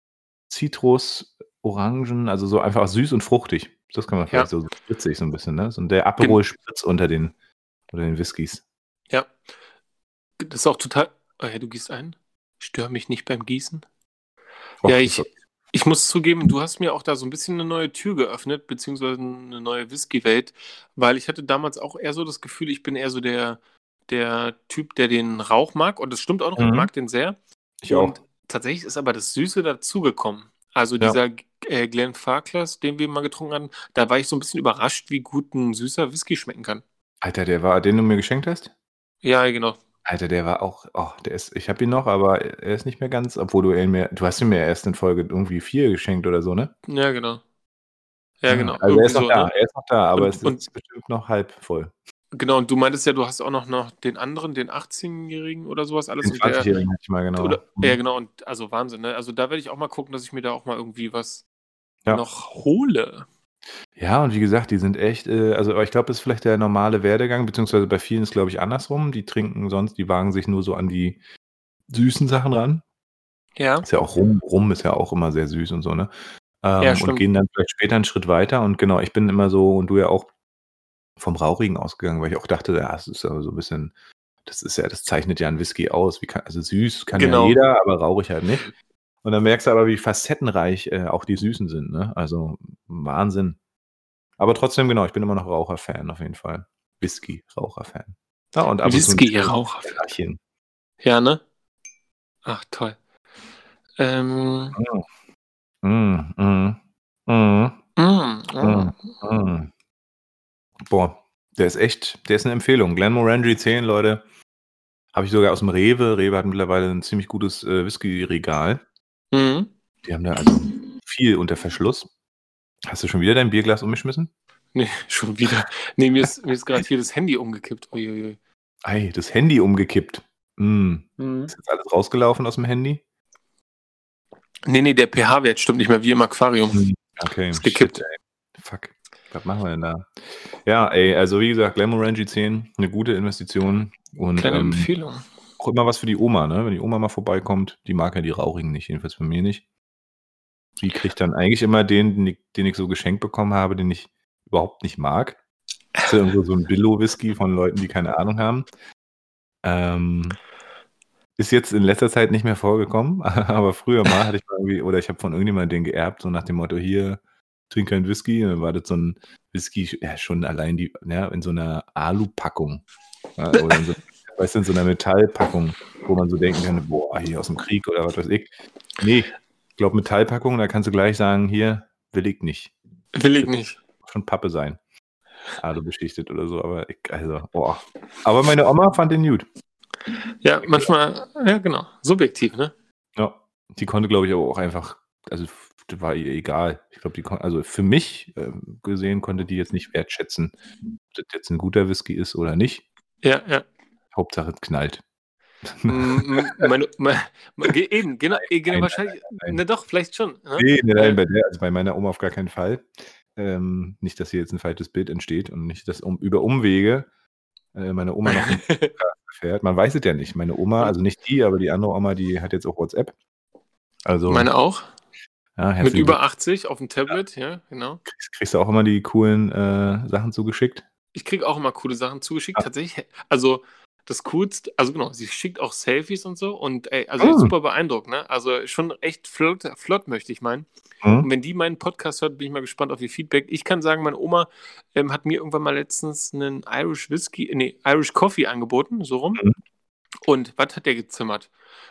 Zitrus, Orangen, also so einfach süß und fruchtig. Das kann man vielleicht so spritzig so ein bisschen, ne? So der Aperol Spritz unter den, unter den Whiskys. Ja. Das ist auch total. Oh ja, du gießt ein. Stör mich nicht beim Gießen. Och, ja, ich, ich muss zugeben, du hast mir auch da so ein bisschen eine neue Tür geöffnet, beziehungsweise eine neue Whisky-Welt, weil ich hatte damals auch eher so das Gefühl, ich bin eher so der, der Typ, der den Rauch mag. Und das stimmt auch noch, ich Mhm. mag den sehr. Ich auch. Und tatsächlich ist aber das Süße dazugekommen. Also Ja. dieser äh, Glenn Farclas, den wir mal getrunken hatten, da war ich so ein bisschen überrascht, wie gut ein süßer Whisky schmecken kann. Alter, der war, den du mir geschenkt hast? Ja, genau. Alter, der war auch, oh, der ist, ich habe ihn noch, aber er ist nicht mehr ganz, obwohl du ihn mir, du hast ihn mir erst in Folge irgendwie vier geschenkt oder so, ne? Ja, genau. Ja, genau. Also er ist noch so, da, ne? er ist noch da, aber Und- es ist und- bestimmt noch halb voll. Genau, und du meintest ja, du hast auch noch, noch den anderen, den 18-Jährigen oder sowas alles. Den und der, 20-Jährigen hatte ich mal genau. oder, Mhm. Ja, genau, und also Wahnsinn, ne? Also da werde ich auch mal gucken, dass ich mir da auch mal irgendwie was Ja. noch hole. Ja, und wie gesagt, die sind echt, äh, also aber ich glaube, das ist vielleicht der normale Werdegang, beziehungsweise bei vielen ist, glaube ich, andersrum. Die trinken sonst, die wagen sich nur so an die süßen Sachen ran. Ja. Ist ja auch Rum, Rum ist ja auch immer sehr süß und so, ne? Ähm, Ja, und stimmt. gehen dann vielleicht später einen Schritt weiter. Und genau, ich bin immer so, und du ja auch vom Rauchigen ausgegangen, weil ich auch dachte, ja, das ist ja so ein bisschen, das ist ja, das zeichnet ja ein Whisky aus. Wie kann, also süß kann Genau. ja jeder, aber rauchig halt nicht. Und dann merkst du aber, wie facettenreich äh, auch die Süßen sind, ne? Also Wahnsinn. Aber trotzdem, genau, ich bin immer noch Raucherfan auf jeden Fall. Whisky-Raucherfan. Ja, und ab und zu ein Whisky-Raucher. Bärchen. Ja, ne? Ach, toll. Ähm, Mm, mm, mm. mm, mm. Mm. Boah, der ist echt, der ist eine Empfehlung. Glenmorangie 10, Leute. Habe ich sogar aus dem Rewe. Rewe hat mittlerweile ein ziemlich gutes äh, Whisky-Regal. Mhm. Die haben da also viel unter Verschluss. Hast du schon wieder dein Bierglas umgeschmissen? Nee, schon wieder. Nee, mir ist, mir ist gerade hier das Handy umgekippt. Uiuiui. Ei, das Handy umgekippt. Mm. Mhm. Ist jetzt alles rausgelaufen aus dem Handy? Nee, nee, der pH-Wert stimmt nicht mehr wie im Aquarium. Mhm. Okay. Ist gekippt. Shit. Fuck. Was machen wir denn da? Ja, ey, also wie gesagt, Glenmorangie 10, eine gute Investition. Und Kleine ähm, Empfehlung. Auch immer was für die Oma, ne? Wenn die Oma mal vorbeikommt, die mag ja die Rauchigen nicht, jedenfalls bei mir nicht. Die kriegt dann eigentlich immer den, den ich, so geschenkt bekommen habe, den ich überhaupt nicht mag. Das ist ja irgendwo so ein Billo-Whisky von Leuten, die keine Ahnung haben. Ähm, ist jetzt in letzter Zeit nicht mehr vorgekommen, aber früher mal hatte ich mal irgendwie, oder ich habe von irgendjemandem den geerbt, so nach dem Motto, hier, trink kein Whisky. Und dann war das so ein Whisky, ja, schon allein die, ja, in so einer Alu-Packung. Ja, oder in so, weißt du, in so einer Metallpackung, wo man so denken kann, boah, hier aus dem Krieg oder was weiß ich. Nee, ich glaube Metallpackung, da kannst du gleich sagen, hier, will ich nicht. Will ich nicht. Schon Pappe sein. Alu beschichtet oder so, aber ich, also, boah. Aber meine Oma fand den gut. Ja, manchmal, ja, genau. Subjektiv, ne? Ja, die konnte, glaube ich, aber auch einfach, also das war ihr egal. Ich glaube, die kon- also für mich ähm, gesehen konnte die jetzt nicht wertschätzen, ob das jetzt ein guter Whisky ist oder nicht. Ja, ja. Hauptsache es knallt. Mm, meine, meine, meine, eben, genau, genau Nein, wahrscheinlich. nein. Ne, doch, vielleicht schon. Ne? Nee, nein, bei der, also bei meiner Oma auf gar keinen Fall. Ähm, nicht, dass hier jetzt ein falsches Bild entsteht und nicht, dass um, über Umwege äh, meine Oma noch fährt. Man weiß es ja nicht. Meine Oma, also nicht die, aber die andere Oma, die hat jetzt auch WhatsApp. Also, Meine auch. ja, Mit über 80 auf dem Tablet, ja, genau. Kriegst, kriegst du auch immer die coolen äh, Sachen zugeschickt? Ich kriege auch immer coole Sachen zugeschickt. Ja. Tatsächlich, also das Coolste, also genau, sie schickt auch Selfies und so und ey, also Ah. super beeindruckt, ne? Also schon echt flott, flott möchte ich meinen. Hm? Und wenn die meinen Podcast hört, bin ich mal gespannt auf ihr Feedback. Ich kann sagen, meine Oma ähm, hat mir irgendwann mal letztens einen Irish Whisky, nee, Irish Coffee angeboten, so rum. Mhm. Und was hat der gezimmert?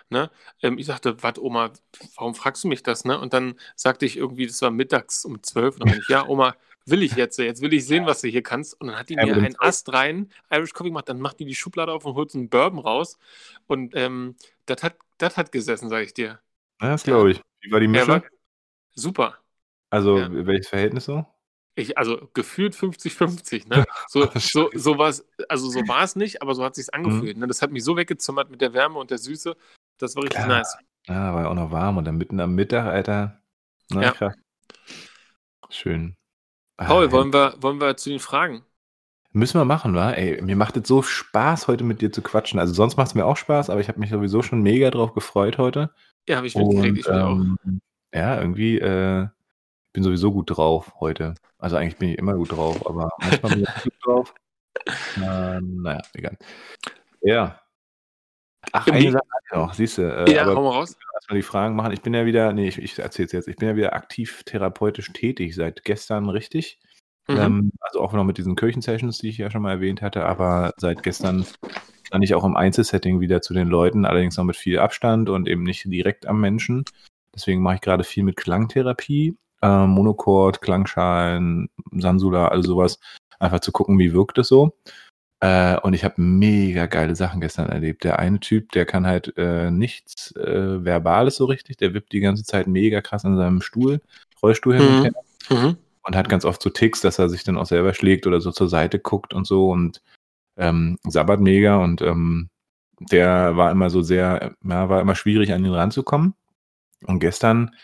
Ne? Ähm, ich sagte, was, Oma, warum fragst du mich das? Ne? Und dann sagte ich irgendwie, das war mittags um zwölf. Und dann ich, ja, Oma, will ich jetzt. Jetzt will ich sehen, was du hier kannst. Und dann hat die mir einen Ast rein, Irish Coffee gemacht. Dann macht die die Schublade auf und holt so einen Bourbon raus. Und ähm, das hat, hat gesessen, sage ich dir. Ja, das glaube ich. Wie war die Mischung? War super. Also, ja. welches Verhältnis so? Ich, also gefühlt 50-50, ne? So, so, so was, also so war es nicht, aber so hat es sich mhm. angefühlt. Mhm. Ne? Das hat mich so weggezimmert mit der Wärme und der Süße. Das war richtig ja. nice. Ja, war ja auch noch warm und dann mitten am Mittag, Alter. Na, ja. krass. Schön. Paul, ah, wollen wir, wollen wir zu den Fragen? Müssen wir machen, wa? Ey, mir macht es so Spaß, heute mit dir zu quatschen. Also sonst macht es mir auch Spaß, aber ich habe mich sowieso schon mega drauf gefreut heute. Ja, habe ich mitgekriegt, ich ähm, auch. Ja, irgendwie, äh, bin sowieso gut drauf heute. Also eigentlich bin ich immer gut drauf, aber manchmal bin ich gut drauf. Ähm, naja, egal. Ja. Ach, eine Sache noch, siehst du. Äh, ja, aber hau mal raus. Erstmal die Fragen machen. Ich bin ja wieder, nee, ich, ich erzähle es jetzt. Ich bin ja wieder aktiv therapeutisch tätig seit gestern, richtig? Mhm. Ähm, also auch noch mit diesen Kirchensessions, die ich ja schon mal erwähnt hatte, aber seit gestern kann ich auch im Einzelsetting wieder zu den Leuten, allerdings noch mit viel Abstand und eben nicht direkt am Menschen. Deswegen mache ich gerade viel mit Klangtherapie, äh, Monochord, Klangschalen, Sansula, also sowas, einfach zu gucken, wie wirkt es so. Äh, und ich habe mega geile Sachen gestern erlebt. Der eine Typ, der kann halt äh, nichts äh, Verbales so richtig, der wippt die ganze Zeit mega krass an seinem Stuhl, Rollstuhl hin und mhm. her. Mhm. Und hat ganz oft so Ticks, dass er sich dann auch selber schlägt oder so zur Seite guckt und so und ähm, sabbert mega und ähm, der war immer so sehr, ja, war immer schwierig an ihn ranzukommen. Und gestern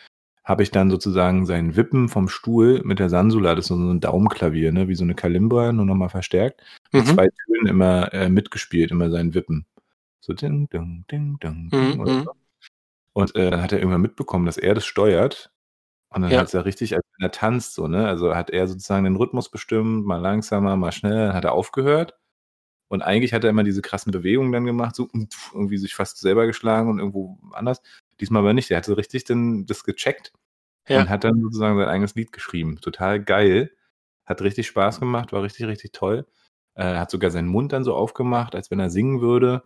habe ich dann sozusagen sein Wippen vom Stuhl mit der Sansula, das ist so ein Daumenklavier, ne, wie so eine Kalimbra, nur nochmal verstärkt, mit mhm. zwei Tönen immer äh, mitgespielt, immer sein Wippen. So ding, ding, ding, ding, mhm. oder so. Und äh, dann hat er irgendwann mitbekommen, dass er das steuert. Und dann ja. hat er richtig, als wenn er tanzt, so, ne? Also hat er sozusagen den Rhythmus bestimmt, mal langsamer, mal schneller, dann hat er aufgehört. Und eigentlich hat er immer diese krassen Bewegungen dann gemacht, so irgendwie sich fast selber geschlagen und irgendwo anders. Diesmal aber nicht. Der hat so richtig dann das gecheckt ja. und hat dann sozusagen sein eigenes Lied geschrieben. Total geil. Hat richtig Spaß gemacht, war richtig, richtig toll. Äh, hat sogar seinen Mund dann so aufgemacht, als wenn er singen würde.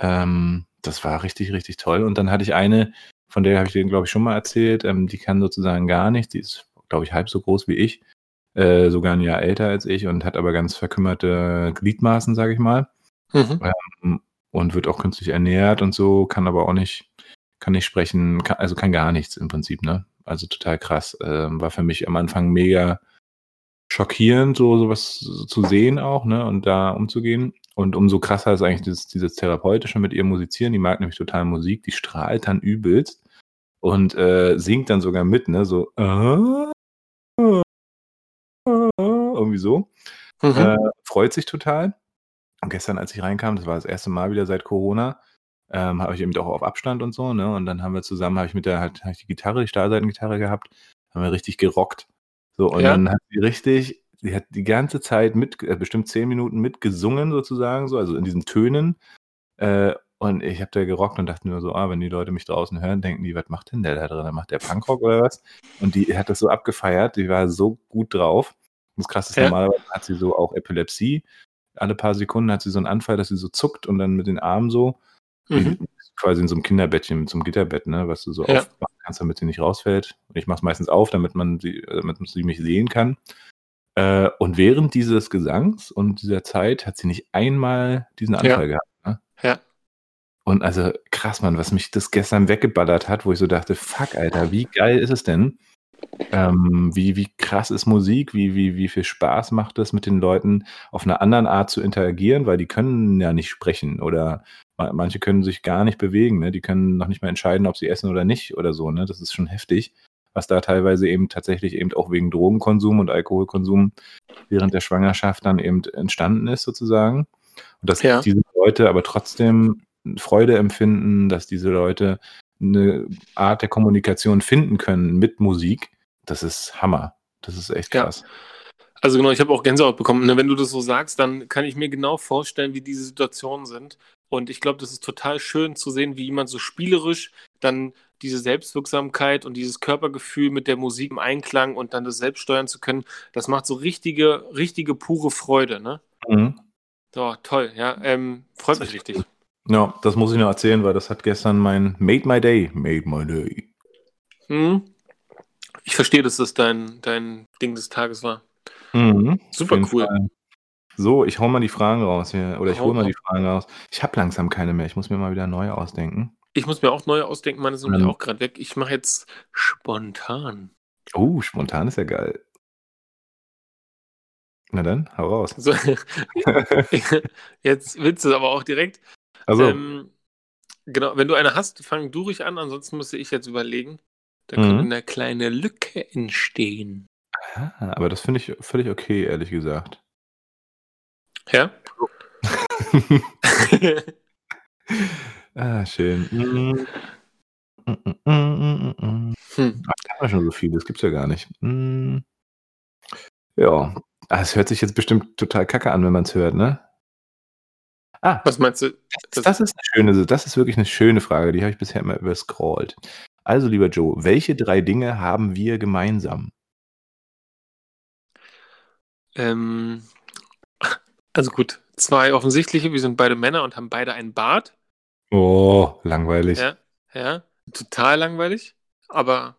Ähm, das war richtig, richtig toll. Und dann hatte ich eine, von der habe ich dir, glaube ich, schon mal erzählt, ähm, die kann sozusagen gar nichts. Die ist, glaube ich, halb so groß wie ich. Äh, sogar ein Jahr älter als ich und hat aber ganz verkümmerte Gliedmaßen, sage ich mal. Mhm. Ähm, und wird auch künstlich ernährt und so, kann aber auch nicht kann nicht sprechen, kann, also kann gar nichts im Prinzip, ne? Also total krass. Ähm, war für mich am Anfang mega schockierend, so sowas zu sehen auch, ne? Und da umzugehen. Und umso krasser ist eigentlich dieses, dieses Therapeutische mit ihr musizieren. Die mag nämlich total Musik, die strahlt dann übelst und äh, singt dann sogar mit, ne? So äh, irgendwie so. Mhm. Äh, freut sich total. Und gestern, als ich reinkam, das war das erste Mal wieder seit Corona, ähm, habe ich eben auch auf Abstand und so, ne? Und dann haben wir zusammen, habe ich mit der halt ich die Gitarre, die Stahlseitengitarre gehabt, haben wir richtig gerockt. So, und ja. dann hat sie richtig, sie hat die ganze Zeit mit, äh, bestimmt zehn Minuten mitgesungen sozusagen, so, also in diesen Tönen. Äh, und ich habe da gerockt und dachte nur so, ah, wenn die Leute mich draußen hören, denken die, was macht denn der da drin? Macht der Punkrock oder was? Und die hat das so abgefeiert, die war so gut drauf. Das krasse ist, ja. normalerweise hat sie so auch Epilepsie. Alle paar Sekunden hat sie so einen Anfall, dass sie so zuckt und dann mit den Armen so. Mhm. Quasi in so einem Kinderbettchen mit so einem Gitterbett, ne, was du so ja. aufmachen kannst, damit sie nicht rausfällt. Und ich mache es meistens auf, damit man sie, damit sie mich sehen kann. Äh, und während dieses Gesangs und dieser Zeit hat sie nicht einmal diesen Anfall ja. gehabt. Ne? Ja. Und also krass, Mann, was mich das gestern weggeballert hat, wo ich so dachte, fuck, Alter, wie geil ist es denn? Ähm, wie, wie krass ist Musik, wie, wie, wie viel Spaß macht es mit den Leuten auf einer anderen Art zu interagieren, weil die können ja nicht sprechen oder Manche können sich gar nicht bewegen, ne? die können noch nicht mal entscheiden, ob sie essen oder nicht oder so. Ne? Das ist schon heftig, was da teilweise eben tatsächlich eben auch wegen Drogenkonsum und Alkoholkonsum während der Schwangerschaft dann eben entstanden ist sozusagen. Und dass ja. diese Leute aber trotzdem Freude empfinden, dass diese Leute eine Art der Kommunikation finden können mit Musik, das ist Hammer. Das ist echt krass. Ja. Also genau, ich habe auch Gänsehaut bekommen. Ne, wenn du das so sagst, dann kann ich mir genau vorstellen, wie diese Situationen sind. Und ich glaube, das ist total schön zu sehen, wie jemand so spielerisch dann diese Selbstwirksamkeit und dieses Körpergefühl mit der Musik im Einklang und dann das selbst steuern zu können, das macht so richtige, richtige pure Freude, ne? Mhm. So, toll, ja. Ähm, freut mich richtig. Ja, das muss ich noch erzählen, weil das hat gestern mein Made My Day. Made My Day. Hm? Ich verstehe, dass das dein, dein Ding des Tages war. Mhm, Super cool. Fall. So, ich hau mal die Fragen raus hier. Oder ich hole mal die Fragen raus. Ich habe langsam keine mehr. Ich muss mir mal wieder neue ausdenken. Ich muss mir auch neue ausdenken, meine sind nämlich auch gerade weg. Ich mache jetzt spontan. Oh, spontan ist ja geil. Na dann, hau raus. So, jetzt willst du es aber auch direkt. Also, Ähm, genau, wenn du eine hast, fang du ruhig an, ansonsten müsste ich jetzt überlegen. Da Mhm. könnte eine kleine Lücke entstehen. Ah, aber das finde ich völlig okay, ehrlich gesagt. Ja? ah, schön. Mm. hm. Ach, da haben wir schon so viel, das gibt's ja gar nicht. Mm. Ja, ah, es hört sich jetzt bestimmt total kacke an, wenn man es hört, ne? Ah, Was meinst du? das, das ist eine schöne, das ist wirklich eine schöne Frage, die habe ich bisher immer überscrollt. Also, lieber Joe, welche drei Dinge haben wir gemeinsam? Ähm, also gut, zwei offensichtliche. Wir sind beide Männer und haben beide einen Bart. Oh, langweilig. Ja, ja, total langweilig, aber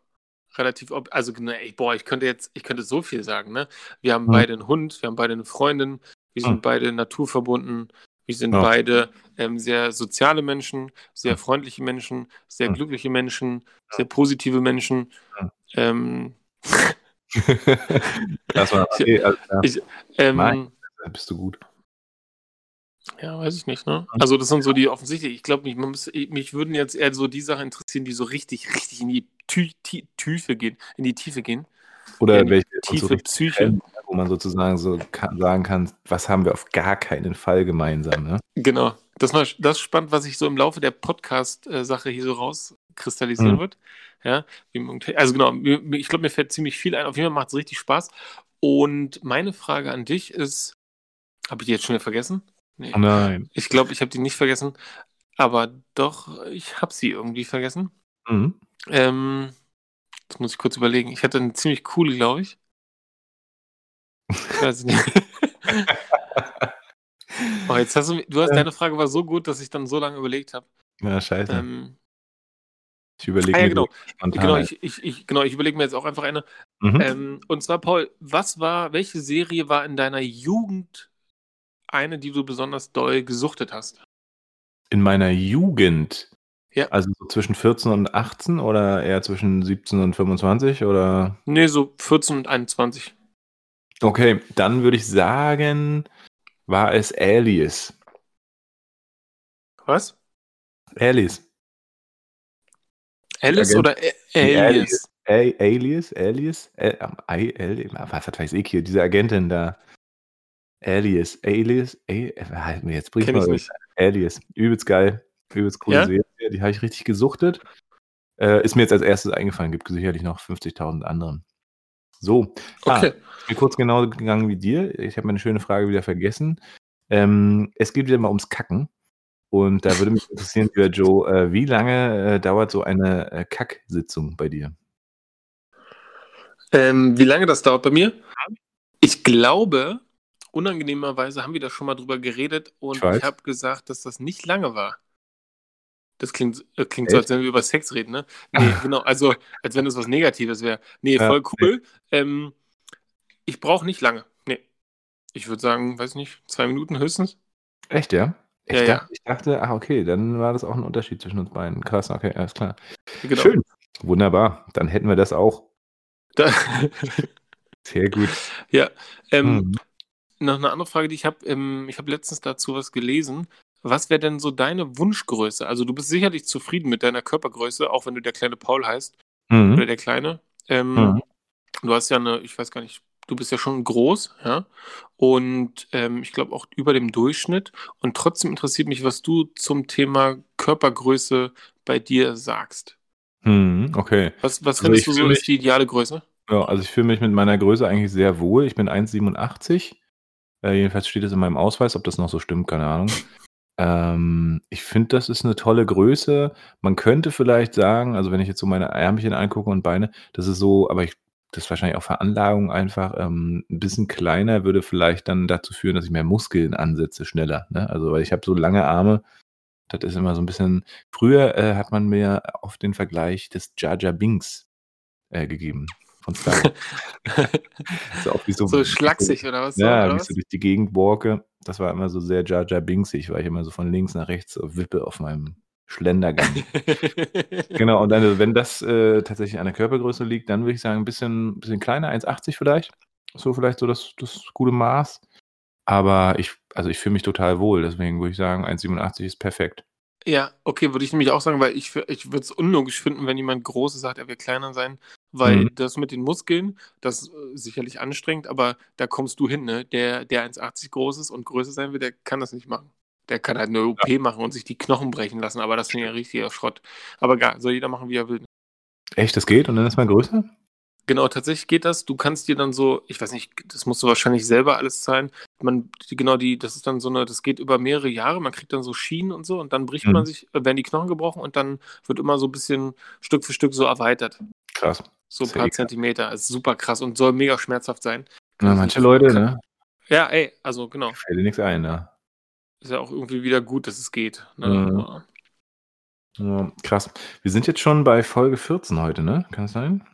relativ, ob also ne, ey, boah, ich könnte jetzt, ich könnte so viel sagen, ne? Wir haben Hm. beide einen Hund, wir haben beide eine Freundin, wir sind Hm. beide naturverbunden, wir sind Ja. beide ähm, sehr soziale Menschen, sehr Hm. freundliche Menschen, sehr Hm. glückliche Menschen, sehr positive Menschen. Hm. Ähm, das war okay, alles klar. ich, ähm, Da bist du gut. Ja, weiß ich nicht, ne? Also das sind so die offensichtlich. Ich glaube, mich, mich würden jetzt eher so die Sachen interessieren, die so richtig, richtig in die Tü Ti- Tiefe gehen, in die Tiefe gehen. Oder Ja, die welche Tiefe so Psyche. trennen, wo man sozusagen so kann, sagen kann, was haben wir auf gar keinen Fall gemeinsam. Ne? Genau. Das, das ist spannend, was sich so im Laufe der Podcast-Sache hier so rauskristallisieren Mhm. wird. Ja, also genau, ich glaube, mir fällt ziemlich viel ein. Auf jeden Fall macht es richtig Spaß. Und meine Frage an dich ist, habe ich die jetzt schon wieder vergessen? Nee. Nein. Ich glaube, ich habe die nicht vergessen. Aber doch, ich habe sie irgendwie vergessen. Mhm. Ähm, das muss ich kurz überlegen. Ich hatte eine ziemlich coole, glaube ich. Ich weiß nicht. oh, jetzt hast du, du hast, deine Frage war so gut, dass ich dann so lange überlegt habe. Ja, scheiße. Ähm, ich überlege ah, ja, mir genau. genau, ich, ich, ich, genau, ich überlege mir jetzt auch einfach eine. mhm. Ähm, und zwar, Paul, was war, welche Serie war in deiner Jugend eine, die du besonders doll gesuchtet hast? In meiner Jugend. Ja. Also so zwischen 14 und 18 oder eher zwischen 17 und 25 oder? Nee, so 14 und 21. Okay, dann würde ich sagen, war es Alias. Was? Alias. Alice oder Alias? Alias? Alias? I L was weiß ich hier, diese Agentin da. Alias, Alias, halt mir jetzt bringt ich mal nicht. Alias, übelst geil, übelst coole Ja? Serie, die habe ich richtig gesuchtet. Äh, ist mir jetzt als erstes eingefallen, gibt sicherlich noch 50.000 anderen. So, ah, Okay. ist mir kurz genau gegangen wie dir. Ich habe meine schöne Frage wieder vergessen. Ähm, es geht wieder mal ums Kacken. Und da würde mich interessieren, lieber Joe, äh, wie lange äh, dauert so eine äh, Kacksitzung bei dir? Ähm, wie lange das dauert bei mir? Ich glaube, unangenehmerweise haben wir da schon mal drüber geredet und Ich ich habe gesagt, dass das nicht lange war. Das klingt, äh, klingt so, als wenn wir über Sex reden, ne? Nee, genau, also als wenn das was Negatives wäre. Nee, voll cool. Ähm, ich brauche nicht lange. Nee. Ich würde sagen, weiß nicht, zwei Minuten höchstens. Echt, ja? Ich, Ja, ja. dachte, ich dachte, ach okay, dann war das auch ein Unterschied zwischen uns beiden. Krass, okay, alles klar. Genau. Schön. Wunderbar. Dann hätten wir das auch. Da, Sehr gut. ja. Ähm, Mhm. Noch eine andere Frage, die ich habe. Ähm, ich habe letztens dazu was gelesen. Was wäre denn so deine Wunschgröße? Also du bist sicherlich zufrieden mit deiner Körpergröße, auch wenn du der kleine Paul heißt oder Mhm. der kleine. Ähm, Mhm. Du hast ja eine, ich weiß gar nicht, du bist ja schon groß, ja. Und ähm, ich glaube auch über dem Durchschnitt. Und trotzdem interessiert mich, was du zum Thema Körpergröße bei dir sagst. Mhm. Okay. Was, was Also findest ich du so fühl ist mich- die ideale Größe? Ja, also ich fühle mich mit meiner Größe eigentlich sehr wohl. Ich bin 1,87. Äh, jedenfalls steht es in meinem Ausweis, ob das noch so stimmt, keine Ahnung. Ähm, ich finde, das ist eine tolle Größe. Man könnte vielleicht sagen, also wenn ich jetzt so meine Ärmchen angucke und Beine, das ist so, aber ich, das ist wahrscheinlich auch Veranlagung einfach, ähm, ein bisschen kleiner würde vielleicht dann dazu führen, dass ich mehr Muskeln ansetze schneller. Ne? Also weil ich habe so lange Arme, Das ist immer so ein bisschen. Früher äh, hat man mir oft den Vergleich des Jar Jar Binks äh, gegeben von Star so, so, so schlaksig oder was? Ja, oder wie ich so durch die Gegend walke. Das war immer so sehr Jar Jar Binksig, weil ich immer so von links nach rechts wippe auf meinem Schlendergang. genau, und dann, wenn das äh, tatsächlich an der Körpergröße liegt, dann würde ich sagen, ein bisschen, bisschen kleiner, 1,80 vielleicht. So vielleicht so das, das gute Maß. Aber ich, also ich fühle mich total wohl, deswegen würde ich sagen, 1,87 ist perfekt. Ja, okay, würde ich nämlich auch sagen, weil ich, ich würde es unlogisch finden, wenn jemand Großes sagt, er will kleiner sein, weil mhm. das mit den Muskeln, das ist äh, sicherlich anstrengend, aber da kommst du hin, ne? Der, der 1,80 groß ist und größer sein will, der kann das nicht machen. Der kann halt eine OP ja. machen und sich die Knochen brechen lassen, aber das ich ja richtiger Schrott. Aber egal, soll jeder machen, wie er will. Echt, das geht und dann ist man größer? Genau, tatsächlich geht das. Du kannst dir dann so, ich weiß nicht, das musst du wahrscheinlich selber alles zahlen. Man, genau, die, das ist dann so eine, das geht über mehrere Jahre, man kriegt dann so Schienen und so und dann bricht mhm. man sich, werden die Knochen gebrochen und dann wird immer so ein bisschen Stück für Stück so erweitert. Krass. So ein paar Zentimeter. Das ist super krass und soll mega schmerzhaft sein. Na, manche Leute, ne? Ja, ey, also genau. Fällt dir nichts ein, ne? Ist ja auch irgendwie wieder gut, dass es geht. Ne? Mhm. Ja, krass. Wir sind jetzt schon bei Folge 14 heute, ne? Kann es sein?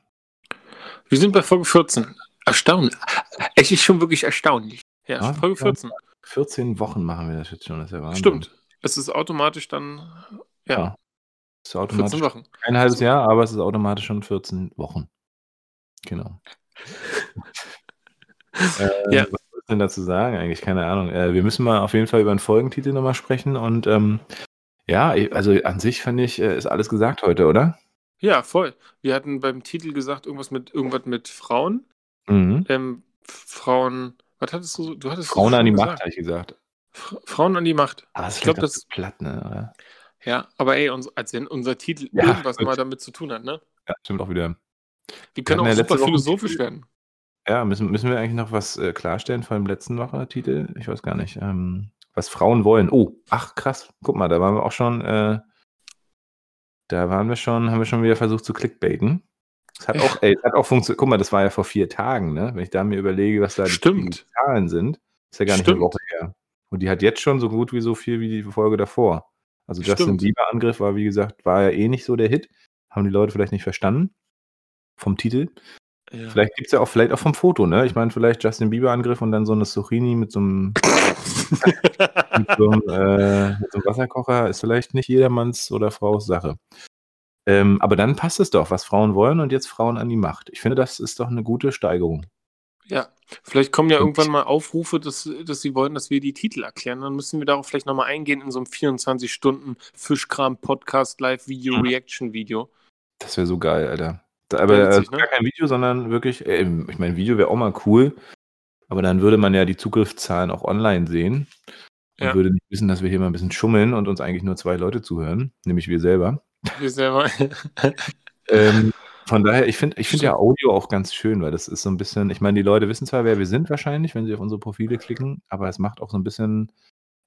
Wir sind bei Folge 14. Erstaunlich. Es ist schon wirklich erstaunlich. Ja, ah, Folge 14. 14 Wochen machen wir das jetzt schon, das ist ja Wahnsinn. Stimmt. Es ist automatisch dann, ja. ja. Es ist automatisch 14 Wochen. Ein halbes Jahr, aber es ist automatisch schon 14 Wochen. Genau. äh, ja. Denn dazu sagen eigentlich? Keine Ahnung. Äh, wir müssen mal auf jeden Fall über einen Folgentitel nochmal sprechen und ähm, ja, also an sich fand ich, äh, ist alles gesagt heute, oder? Ja, voll. Wir hatten beim Titel gesagt, irgendwas mit irgendwas mit Frauen. Mhm. Ähm, Frauen, was hattest du? Du hattest Frauen an die Macht, habe ich gesagt. Frauen an die Macht. Aber das ich glaube, das ist platt, ne? Oder? Ja, aber ey, uns, als wenn unser Titel ja, irgendwas gut. mal damit zu tun hat, ne? Ja, stimmt auch wieder. Wir können wir auch super philosophisch werden. Ja, müssen, müssen wir eigentlich noch was äh, klarstellen von dem letzten Woche Titel? Ich weiß gar nicht. Ähm, was Frauen wollen. Oh, ach krass. Guck mal, da waren wir auch schon äh, da waren wir schon, haben wir schon wieder versucht zu clickbaiten. Es hat auch, ey, hat auch funktioniert. Guck mal, das war ja vor vier Tagen, ne? Wenn ich da mir überlege, was da die, die, Zahlen sind, ist ja gar nicht Stimmt. eine Woche her. Und die hat jetzt schon so gut wie so viel wie die Folge davor. Also Justin Bieber-Angriff war, wie gesagt, war ja eh nicht so der Hit. Haben die Leute vielleicht nicht verstanden vom Titel. Ja. Vielleicht gibt es ja auch, vielleicht auch vom Foto, ne? Ich meine, vielleicht Justin Bieber-Angriff und dann so eine Zucchini mit so einem, mit, so einem äh, mit so einem Wasserkocher ist vielleicht nicht jedermanns oder Frau's Sache. Ähm, aber dann passt es doch, was Frauen wollen und jetzt Frauen an die Macht. Ich finde, das ist doch eine gute Steigerung. Ja, vielleicht kommen ja irgendwann mal Aufrufe, dass, dass sie wollen, dass wir die Titel erklären. Dann müssen wir darauf vielleicht nochmal eingehen in so einem 24-Stunden-Fischkram-Podcast-Live-Video-Reaction-Video. Das wäre so geil, Alter. Aber witzig, ne? gar kein Video, sondern wirklich, äh, ich meine, Video wäre auch mal cool, aber dann würde man ja die Zugriffszahlen auch online sehen und ja. würde nicht wissen, dass wir hier mal ein bisschen schummeln und uns eigentlich nur zwei Leute zuhören, nämlich wir selber. Wir selber. ähm, von daher, ich finde ich find ja Audio auch ganz schön, weil das ist so ein bisschen, ich meine, die Leute wissen zwar, wer wir sind wahrscheinlich, wenn sie auf unsere Profile klicken, aber es macht auch so ein bisschen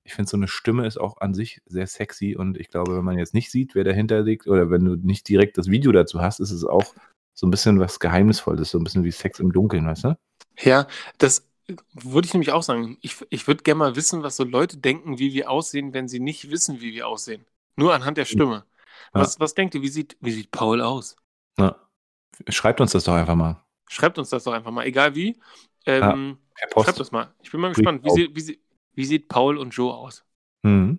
ich finde, so eine Stimme ist auch an sich sehr sexy und ich glaube, wenn man jetzt nicht sieht, wer dahinter liegt oder wenn du nicht direkt das Video dazu hast, ist es auch so ein bisschen was Geheimnisvolles, so ein bisschen wie Sex im Dunkeln, weißt du? Ja, das würde ich nämlich auch sagen. Ich, ich würde gerne mal wissen, was so Leute denken, wie wir aussehen, wenn sie nicht wissen, wie wir aussehen. Nur anhand der Stimme. Ja. Was, was denkt ihr, wie sieht, wie sieht Paul aus? Ja. Schreibt uns das doch einfach mal. Schreibt uns das doch einfach mal, egal wie. Ähm, ja, schreibt das mal. Ich bin mal gespannt. Wie, sie, wie, sie, wie sieht Paul und Joe aus? Mhm.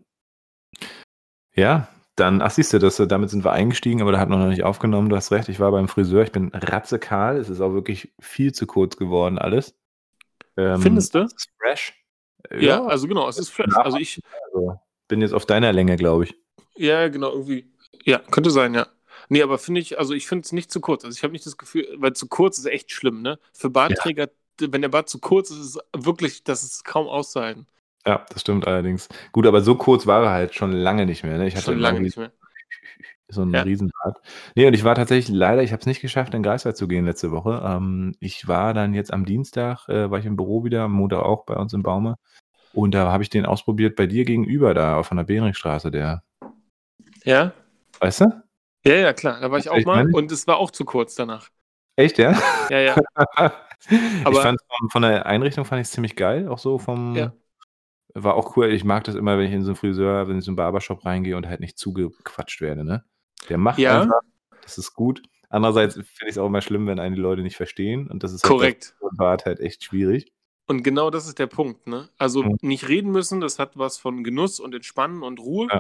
Ja, dann, ach siehst du, das, damit sind wir eingestiegen, aber da hat man noch nicht aufgenommen. Du hast recht, ich war beim Friseur, ich bin ratzekahl. Es ist auch wirklich viel zu kurz geworden, alles. Ähm, Findest du? Es ist fresh. Ja, ja, also genau, es ist fresh. Also ich also bin jetzt auf deiner Länge, glaube ich. Ja, genau, irgendwie. Ja, könnte sein, ja. Nee, aber finde ich, also ich finde es nicht zu kurz. Also ich habe nicht das Gefühl, weil zu kurz ist echt schlimm, ne? Für Bartträger, ja. wenn der Bart zu kurz ist, ist es wirklich, das ist kaum auszuhalten. Ja, das stimmt allerdings. Gut, aber so kurz war er halt schon lange nicht mehr. Ne? Ich hatte schon lange nicht mehr. So ein ja. Riesenbart. Nee, und ich war tatsächlich leider, ich habe es nicht geschafft, in Greifswald zu gehen letzte Woche. Ähm, ich war dann jetzt am Dienstag, äh, war ich im Büro wieder, am Montag auch bei uns im Baume. Und da habe ich den ausprobiert bei dir gegenüber da von der Behringstraße, der. Ja? Weißt du? Ja, ja, klar. Da war ich auch ich mal und es war auch zu kurz danach. Echt, ja? Ja, ja. Aber ich fand von, von der Einrichtung fand ich es ziemlich geil, auch so vom, ja war auch cool. Ich mag das immer, wenn ich in so einen Friseur, wenn ich in so einen Barbershop reingehe und halt nicht zugequatscht werde, ne? Der macht Ja. einfach, das ist gut. Andererseits finde ich es auch immer schlimm, wenn einen die Leute nicht verstehen und das ist halt Korrekt. bei Bart halt echt schwierig. Und genau das ist der Punkt, ne? Also Mhm. nicht reden müssen, das hat was von Genuss und Entspannen und Ruhe. Ja.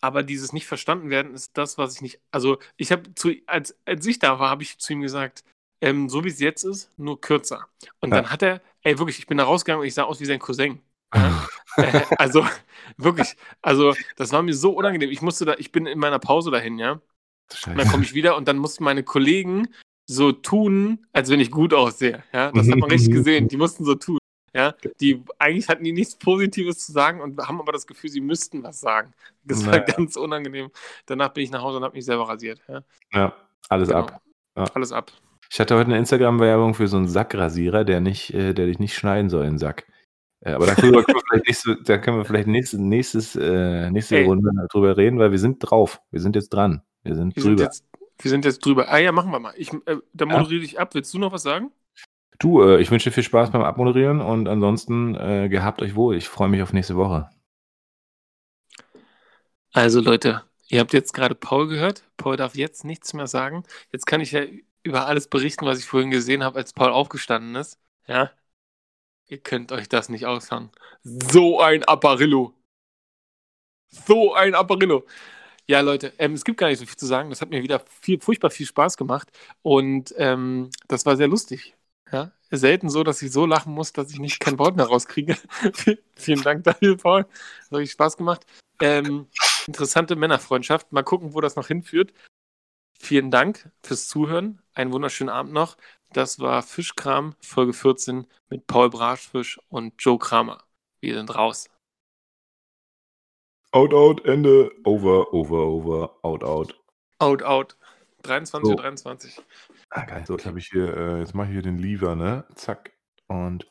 Aber dieses nicht verstanden werden ist das, was ich nicht. Also ich habe zu, als, als ich da war, habe ich zu ihm gesagt, ähm, so wie es jetzt ist, nur kürzer. Und Ja. dann hat er, ey, wirklich, ich bin da rausgegangen und ich sah aus wie sein Cousin. Ja? also wirklich, also das war mir so unangenehm. Ich musste da, ich bin in meiner Pause dahin, ja. Und dann Scheiße. komme ich wieder und dann mussten meine Kollegen so tun, als wenn ich gut aussehe. Ja, das hat man richtig gesehen. Die mussten so tun. Ja, die eigentlich hatten die nichts Positives zu sagen und haben aber das Gefühl, sie müssten was sagen. Das war Naja. ganz unangenehm. Danach bin ich nach Hause und habe mich selber rasiert. Ja, Ja, alles genau. ab. Ja. Alles ab. Ich hatte heute eine Instagram-Werbung für so einen Sackrasierer, der nicht, äh, der dich nicht schneiden soll, den Sack. Aber darüber können wir vielleicht nächste, da können wir vielleicht nächstes, nächstes, äh, nächste Ey. Runde drüber reden, weil wir sind drauf. Wir sind jetzt dran. Wir sind Wir sind, drüber. jetzt, wir sind jetzt drüber. Ah ja, machen wir mal. Ich, äh, da moderiere ich ab. Willst du noch was sagen? Du, äh, ich wünsche dir viel Spaß beim Abmoderieren und ansonsten äh, gehabt euch wohl. Ich freue mich auf nächste Woche. Also Leute, ihr habt jetzt gerade Paul gehört. Paul darf jetzt nichts mehr sagen. Jetzt kann ich ja über alles berichten, was ich vorhin gesehen habe, als Paul aufgestanden ist. Ja. Ihr könnt euch das nicht aushauen. So ein Apparillo. So ein Apparillo. Ja, Leute, ähm, es gibt gar nicht so viel zu sagen. Das hat mir wieder viel, furchtbar viel Spaß gemacht. Und ähm, das war sehr lustig. Ja, selten so, dass ich so lachen muss, dass ich nicht kein Wort mehr rauskriege. Vielen Dank dafür, Paul. Das hat richtig Spaß gemacht. Ähm, interessante Männerfreundschaft. Mal gucken, wo das noch hinführt. Vielen Dank fürs Zuhören. Einen wunderschönen Abend noch. Das war Fischkram, Folge 14 mit Paul Braschfisch und Joe Kramer. Wir sind raus. Out, out, Ende. Over, over, over. Out, out. Out, out. 23.23 So. Uhr. 23. Ah, geil. So, jetzt habe ich hier, äh, jetzt mache ich hier den Lever, ne? Zack. Und